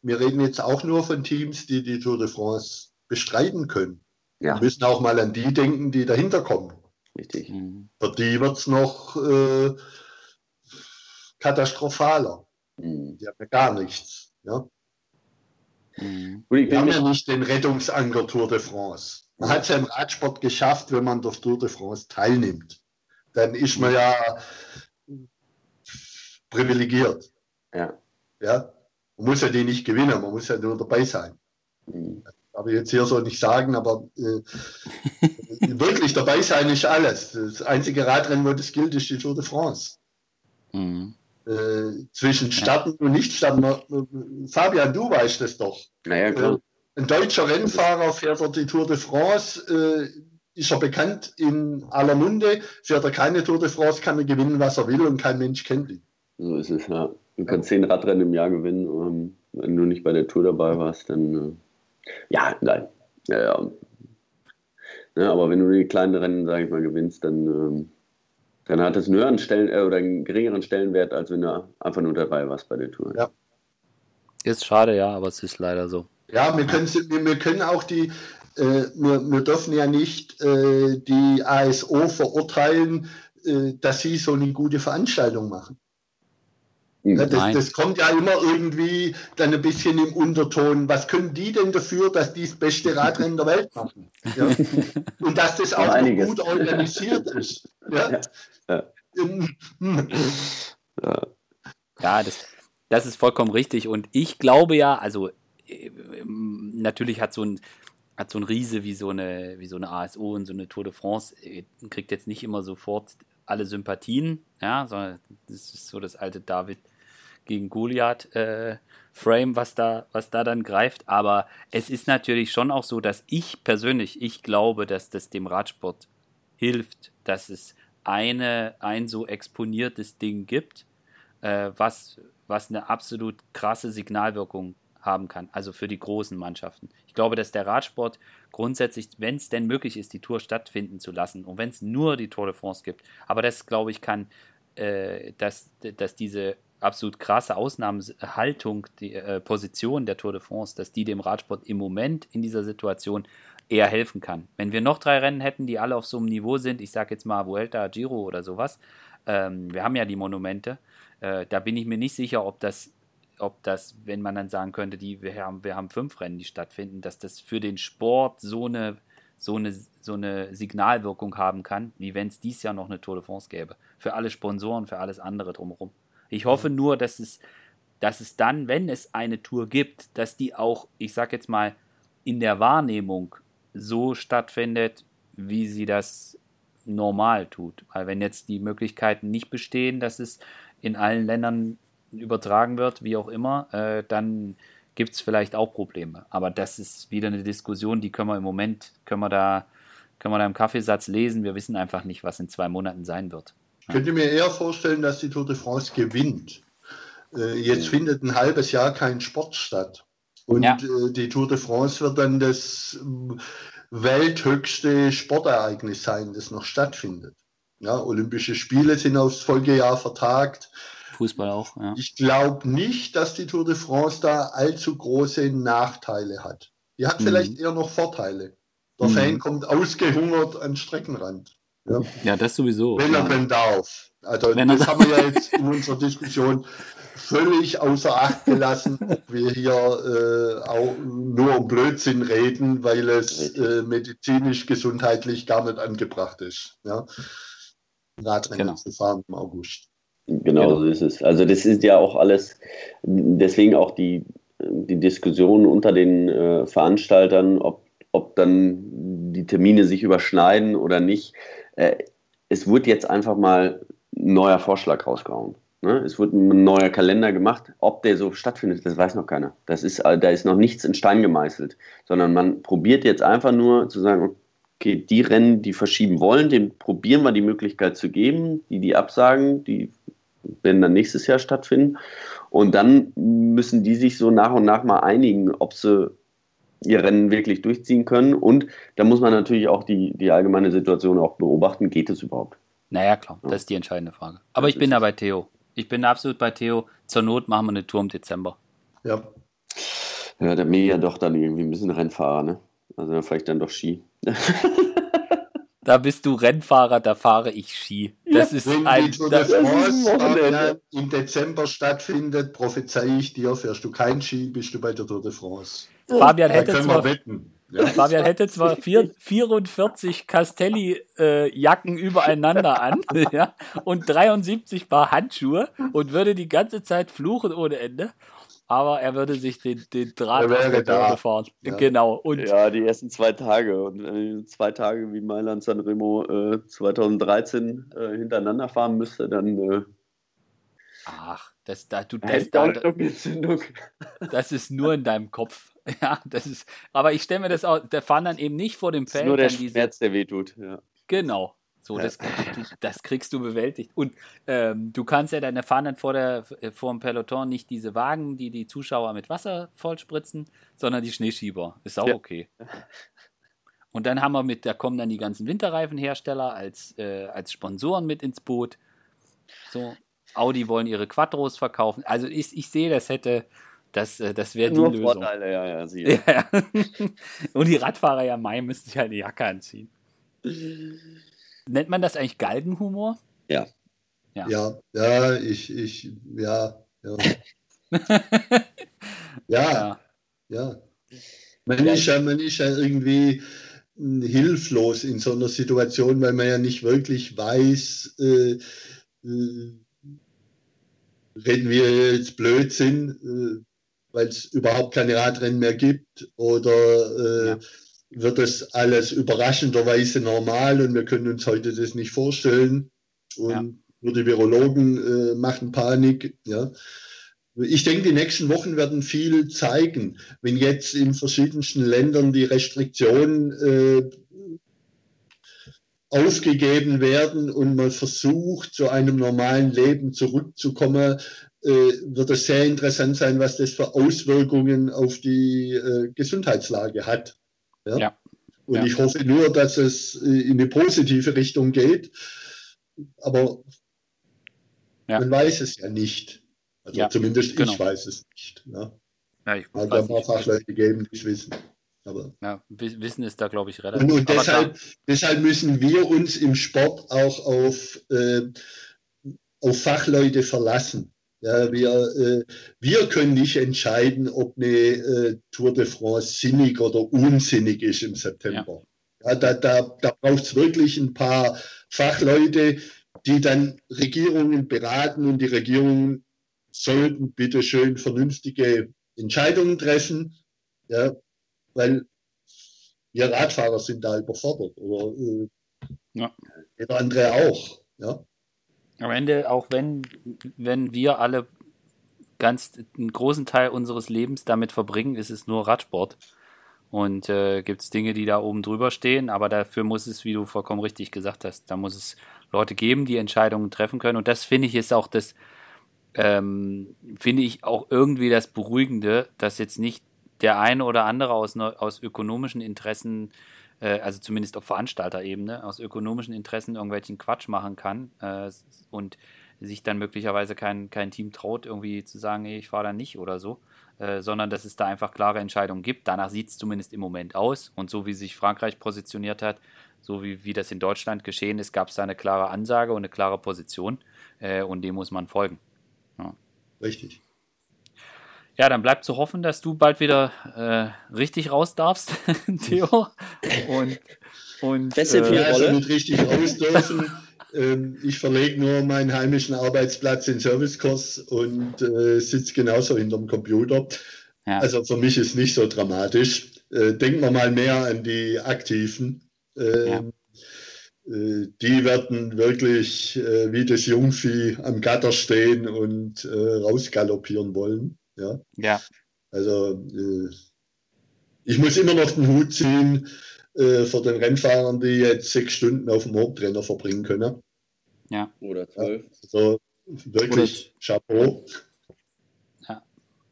Wir reden jetzt auch nur von Teams, die die Tour de France bestreiten können. Ja. Wir müssen auch mal an die denken, die dahinter kommen. Richtig. Mhm. Für die wird es noch äh, katastrophaler. Mhm. Die haben ja gar nichts. Ja? Mhm. Wir haben ja nicht den Rettungsanker Tour de France. Man hat es ja im Radsport geschafft, wenn man der Tour de France teilnimmt. Dann ist man ja privilegiert. Ja. ja. Man muss ja die nicht gewinnen, man muss ja nur dabei sein. Mhm. Aber jetzt hier so nicht sagen, aber äh, wirklich dabei sein ist alles. Das einzige Radrennen, wo das gilt, ist die Tour de France. Mhm. Äh, zwischen Starten ja. und Nicht-Starten. Fabian, du weißt das doch. Naja, klar. Äh, ein deutscher Rennfahrer fährt er die Tour de France, äh, ist er bekannt in aller Munde, fährt er keine Tour de France, kann er gewinnen, was er will und kein Mensch kennt ihn. So ist es, ja. Du kannst zehn Radrennen im Jahr gewinnen. Ähm, wenn du nicht bei der Tour dabei warst, dann äh, ja, nein. Ja, ja. ja, aber wenn du die kleinen Rennen, sage ich mal, gewinnst, dann, ähm, dann hat es einen höheren Stellen äh, oder einen geringeren Stellenwert, als wenn du einfach nur dabei warst bei der Tour. Ja. Ist schade, ja, aber es ist leider so. Ja, wir können, wir, wir können auch die, äh, wir, wir dürfen ja nicht äh, die ASO verurteilen, äh, dass sie so eine gute Veranstaltung machen. Das, das, kommt ja immer irgendwie dann ein bisschen im Unterton. Was können die denn dafür, dass die das beste Radrennen der Welt machen? Ja? Und dass das auch gut organisiert ist. Ja, ja. ja das, das ist vollkommen richtig. Und ich glaube ja, also äh, natürlich hat so ein hat so ein Riese wie so eine wie so eine ASO und so eine Tour de France äh, kriegt jetzt nicht immer sofort alle Sympathien, ja, sondern das ist so das alte David gegen Goliath äh, Frame, was da, was da dann greift. Aber es ist natürlich schon auch so, dass ich persönlich, ich glaube, dass das dem Radsport hilft, dass es eine, ein so exponiertes Ding gibt, äh, was, was eine absolut krasse Signalwirkung haben kann, also für die großen Mannschaften. Ich glaube, dass der Radsport grundsätzlich, wenn es denn möglich ist, die Tour stattfinden zu lassen und wenn es nur die Tour de France gibt, aber das glaube ich kann, äh, dass, dass diese absolut krasse Ausnahmehaltung, die äh, Position der Tour de France, dass die dem Radsport im Moment in dieser Situation eher helfen kann. Wenn wir noch drei Rennen hätten, die alle auf so einem Niveau sind, ich sage jetzt mal Vuelta, Giro oder sowas, ähm, wir haben ja die Monumente, äh, da bin ich mir nicht sicher, ob das, ob das, wenn man dann sagen könnte, die, wir, haben, wir haben fünf Rennen, die stattfinden, dass das für den Sport so eine, so eine, so eine Signalwirkung haben kann, wie wenn es dies Jahr noch eine Tour de France gäbe. Für alle Sponsoren, für alles andere drumherum. Ich hoffe nur, dass es, dass es dann, wenn es eine Tour gibt, dass die auch, ich sag jetzt mal, in der Wahrnehmung so stattfindet, wie sie das normal tut. Weil wenn jetzt die Möglichkeiten nicht bestehen, dass es in allen Ländern übertragen wird, wie auch immer, äh, dann gibt es vielleicht auch Probleme. Aber das ist wieder eine Diskussion, die können wir im Moment, können wir da, können wir da im Kaffeesatz lesen. Wir wissen einfach nicht, was in zwei Monaten sein wird. Ich könnte mir eher vorstellen, dass die Tour de France gewinnt. Äh, jetzt findet ein halbes Jahr kein Sport statt. Und ja. Äh, die Tour de France wird dann das äh, welthöchste Sportereignis sein, das noch stattfindet. Ja, Olympische Spiele sind aufs Folgejahr vertagt. Fußball auch. Ja. Ich glaube nicht, dass die Tour de France da allzu große Nachteile hat. Die hat mhm. vielleicht eher noch Vorteile. Der mhm. Fan kommt ausgehungert an Streckenrand. Ja, ja das sowieso. Wenn er denn darf. Also Wenn das haben wir ja jetzt in unserer Diskussion völlig außer Acht gelassen, ob wir hier äh, auch nur um Blödsinn reden, weil es äh, medizinisch, gesundheitlich gar nicht angebracht ist. Ja? Radrennen genau. zu fahren im August. Genau, genau, so ist es. Also das ist ja auch alles, deswegen auch die, die Diskussion unter den äh, Veranstaltern, ob, ob dann die Termine sich überschneiden oder nicht es wird jetzt einfach mal ein neuer Vorschlag rausgehauen. Ne? Es wird ein neuer Kalender gemacht. Ob der so stattfindet, das weiß noch keiner. Das ist, äh, da ist noch nichts in Stein gemeißelt, sondern man probiert jetzt einfach nur zu sagen, okay, die Rennen, die verschieben wollen, dem probieren wir die Möglichkeit zu geben. Die, die absagen, die werden dann nächstes Jahr stattfinden. Und dann müssen die sich so nach und nach mal einigen, ob sie ihr Rennen wirklich durchziehen können. Und da muss man natürlich auch die, die allgemeine Situation auch beobachten. Geht es überhaupt? Naja, klar, das ist die entscheidende Frage. Aber das ich bin da bei Theo. Ich bin absolut bei Theo. Zur Not machen wir eine Tour im Dezember. Ja. Ja, der Mir ja doch dann irgendwie ein bisschen Rennfahrer, ne? Also vielleicht dann doch Ski. da bist du Rennfahrer, da fahre ich Ski. Das ja, ist Wenn ein die Tour de France im Dezember stattfindet, prophezei ich dir, fährst du kein Ski, bist du bei der Tour de France. Fabian hätte zwar, ja. Fabian hätte zwar vier, 44 Castelli-Jacken äh, übereinander an ja, und 73 Paar Handschuhe und würde die ganze Zeit fluchen ohne Ende aber er würde sich den, den Draht aus der Tore fahren. Ja. Genau. Und ja, die ersten zwei Tage. Und äh, zwei Tage wie Mailand San Remo äh, 2013 äh, hintereinander fahren müsste, dann. Äh, Ach, das, da, du, das, da, das ist nur in deinem Kopf. Ja, das ist. Aber ich stelle mir das auch. Der fahren dann eben nicht vor dem Feld. Nur der Schmerz, der wehtut. Ja. Genau. So, das, das, kriegst du bewältigt. Und ähm, du kannst ja deine Fahnen vor, der, äh, vor dem Peloton nicht diese Wagen, die die Zuschauer mit Wasser vollspritzen, sondern die Schneeschieber. Ist auch ja. okay. Und dann haben wir mit, da kommen dann die ganzen Winterreifenhersteller als, äh, als Sponsoren mit ins Boot. So, Audi wollen ihre Quattros verkaufen. Also ich, ich sehe, das hätte, das, äh, das wäre die Lösung. Vorteile, ja, ja, sie. ja. Und die Radfahrer ja Mai müssten sich halt eine Jacke anziehen. Nennt man das eigentlich Galgenhumor? Ja. Ja, ja, ja ich, ich, ja, ja. ja, ja. Man ist ja, man ist ja irgendwie hm, hilflos in so einer Situation, weil man ja nicht wirklich weiß, äh, äh, reden wir jetzt Blödsinn, äh, weil es überhaupt keine Radrennen mehr gibt oder äh, ja wird das alles überraschenderweise normal und wir können uns heute das nicht vorstellen. Und ja. nur die Virologen äh, machen Panik. Ja. Ich denke, die nächsten Wochen werden viel zeigen. Wenn jetzt in verschiedensten Ländern die Restriktionen äh, aufgegeben werden und man versucht, zu einem normalen Leben zurückzukommen, wird es sehr interessant sein, was das für Auswirkungen auf die äh, Gesundheitslage hat. Ja? ja. Und ja. ich hoffe nur, dass es äh, in eine positive Richtung geht. Aber ja. man weiß es ja nicht. Also ja, zumindest genau. ich weiß es nicht. Ne? Ja, ich also ein paar Fachleute geben, die es wissen. Aber ja, Wissen ist da, glaube ich, relativ. Und, und deshalb, deshalb, müssen wir uns im Sport auch auf, äh, auf Fachleute verlassen. Ja, wir, äh, wir können nicht entscheiden, ob eine äh, Tour de France sinnig oder unsinnig ist im September. Ja. ja da da, da braucht es wirklich ein paar Fachleute, die dann Regierungen beraten und die Regierungen sollten bitte schön vernünftige Entscheidungen treffen, ja, weil wir Radfahrer sind da überfordert oder äh, ja. jeder andere auch. Ja. Am Ende, auch wenn, wenn wir alle ganz einen großen Teil unseres Lebens damit verbringen, ist es nur Radsport. Und äh, gibt es Dinge, die da oben drüber stehen, aber dafür muss es, wie du vollkommen richtig gesagt hast, da muss es Leute geben, die Entscheidungen treffen können. Und das finde ich ist auch das, ähm, finde ich auch irgendwie das Beruhigende, dass jetzt nicht der eine oder andere aus, aus ökonomischen Interessen äh, also zumindest auf Veranstalterebene, aus ökonomischen Interessen irgendwelchen Quatsch machen kann äh, und sich dann möglicherweise kein, kein Team traut, irgendwie zu sagen, nee, ich fahre da nicht oder so, äh, sondern dass es da einfach klare Entscheidungen gibt. Danach sieht es zumindest im Moment aus. Und so wie sich Frankreich positioniert hat, so wie, wie das in Deutschland geschehen ist, gab es da eine klare Ansage und eine klare Position äh, und dem muss man folgen. Ja. Richtig. Ja, dann bleibt zu hoffen, dass du bald wieder äh, richtig raus darfst, Theo. Und, und das äh, also mit richtig raus dürfen. ähm, ich verlege nur meinen heimischen Arbeitsplatz in Servicekurs und äh, sitze genauso hinterm Computer. Ja. Also für mich ist nicht so dramatisch. Äh, denken wir mal mehr an die Aktiven. Ähm, ja. Äh, die werden wirklich äh, wie das Jungvieh am Gatter stehen und äh, rausgaloppieren wollen. Ja. ja. Also äh, ich muss immer noch den Hut ziehen äh, vor den Rennfahrern, die jetzt sechs Stunden auf dem Hauptrenner verbringen können. Ja. Oder zwölf. Also wirklich Oder Chapeau. Ja.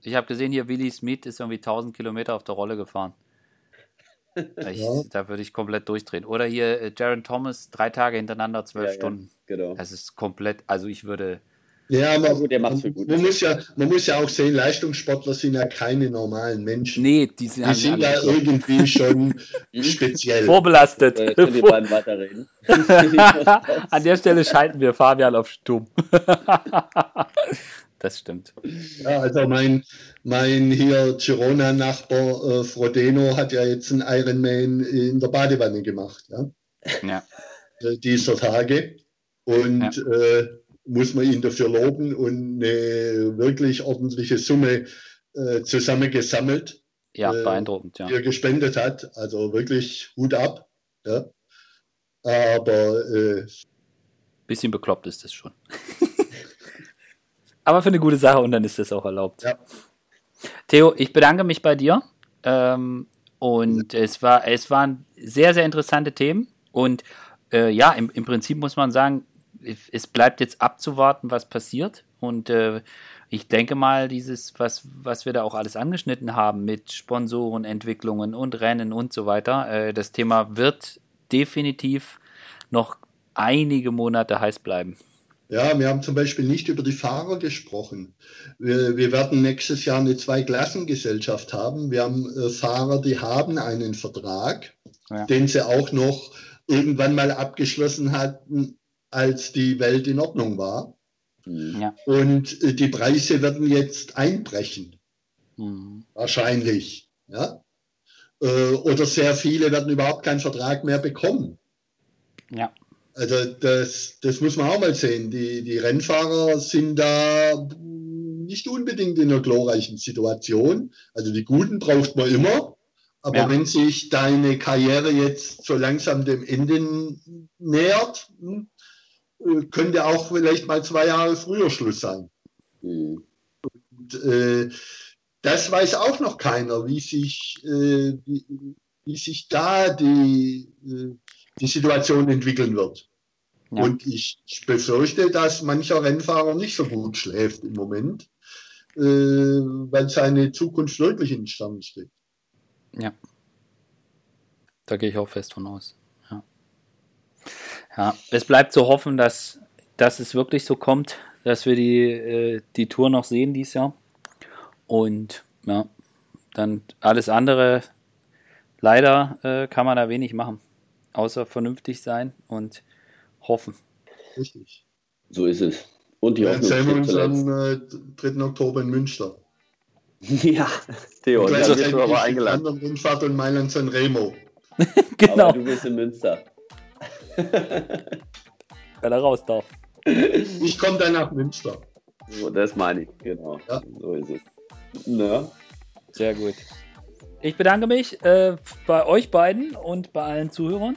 Ich habe gesehen, hier Willi Smith ist irgendwie 1000 Kilometer auf der Rolle gefahren. Ich, ja. Da würde ich komplett durchdrehen. Oder hier äh, Jaron Thomas, drei Tage hintereinander, zwölf ja, Stunden. Ja, genau. Das ist komplett, also ich würde. Ja, man, gut, der macht's für gut. Man muss, ja, man muss ja auch sehen, Leistungssportler sind ja keine normalen Menschen. Nee, die sind, die sind ja irgendwie schon speziell. Vorbelastet. Äh, können wir beiden weiterreden. An der Stelle schalten wir Fabian auf Stumm. das stimmt. Ja, also mein, mein hier Girona-Nachbar äh, Frodeno hat ja jetzt einen Ironman in der Badewanne gemacht. Ja. ja. Äh, dieser Tage. Und ja. äh, muss man ihn dafür loben und eine wirklich ordentliche Summe äh, zusammengesammelt. Ja, äh, beeindruckend, ja. Die er gespendet hat. Also wirklich Hut ab. Ja. Aber. Äh, Bisschen bekloppt ist das schon. Aber für eine gute Sache und dann ist das auch erlaubt. Ja. Theo, ich bedanke mich bei dir. Ähm, und ja. es, war, es waren sehr, sehr interessante Themen. Und äh, ja, im, im Prinzip muss man sagen, es bleibt jetzt abzuwarten, was passiert. Und äh, ich denke mal, dieses, was, was wir da auch alles angeschnitten haben mit Sponsoren, Entwicklungen und Rennen und so weiter, äh, das Thema wird definitiv noch einige Monate heiß bleiben. Ja, wir haben zum Beispiel nicht über die Fahrer gesprochen. Wir, wir werden nächstes Jahr eine Zweiklassengesellschaft haben. Wir haben äh, Fahrer, die haben einen Vertrag, ja. den sie auch noch irgendwann mal abgeschlossen hatten, als die Welt in Ordnung war. Mhm. Ja. Und äh, die Preise werden jetzt einbrechen. Mhm. Wahrscheinlich. Ja? Äh, oder sehr viele werden überhaupt keinen Vertrag mehr bekommen. Ja. Also das, das muss man auch mal sehen. Die, die Rennfahrer sind da nicht unbedingt in einer glorreichen Situation. Also die Guten braucht man immer. Aber ja. wenn sich deine Karriere jetzt so langsam dem Ende nähert, hm, könnte auch vielleicht mal zwei Jahre früher Schluss sein. Mhm. Und, äh, das weiß auch noch keiner, wie sich, äh, wie, wie, sich da die, äh, die Situation entwickeln wird. Ja. Und ich, ich, befürchte, dass mancher Rennfahrer nicht so gut schläft im Moment, äh, weil seine Zukunft wirklich in den Sternen steht. Ja. Da gehe ich auch fest von aus. Ja. Es bleibt zu hoffen, dass, dass es wirklich so kommt, dass wir die, äh, die Tour noch sehen dieses Jahr. Und ja, dann alles andere, leider äh, kann man da wenig machen außer vernünftig sein und hoffen. Richtig. So ist es. Und die Hoffnung sehen wir uns am äh, 3. Oktober in Münster. ja, Theo, da bist du aber eingeladen. Anderen Rundfahrt und Mailand San Remo. genau. Aber du bist in Münster. Wenn er raus darf. Ich komme dann nach Münster. So, das meine ich, genau. Ja. So ist es. Na? Sehr gut. Ich bedanke mich äh, bei euch beiden und bei allen Zuhörern.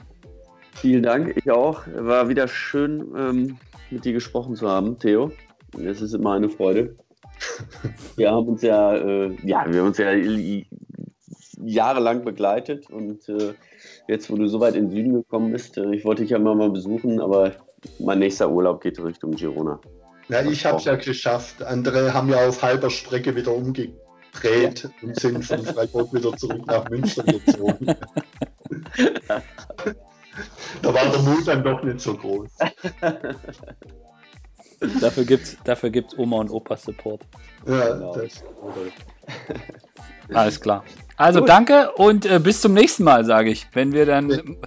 Vielen Dank, ich auch. War wieder schön, ähm, mit dir gesprochen zu haben, Theo. Es ist immer eine Freude. Wir haben uns ja, äh, ja, wir haben uns ja jahrelang begleitet und äh, jetzt, wo du so weit in den Süden gekommen bist, äh, ich wollte dich ja immer mal besuchen, aber mein nächster Urlaub geht Richtung Girona. Ja, ich habe es ja geschafft. Andere haben ja auf halber Strecke wieder umgekehrt gedreht und sind von Freiburg wieder zurück nach Münster gezogen. da war der Mut dann doch nicht so groß. dafür gibt es dafür gibt's Oma und Opa Support. Ja, genau. das. Alles klar. Also Gut. danke und äh, bis zum nächsten Mal, sage ich, wenn wir dann,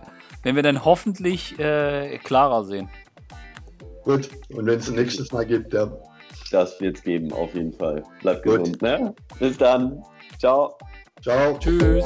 wenn wir dann hoffentlich äh, klarer sehen. Gut, und wenn es ein nächstes Mal gibt, ja. Das wird es geben, auf jeden Fall. Bleibt gesund. Ne? Bis dann. Ciao. Ciao. Tschüss.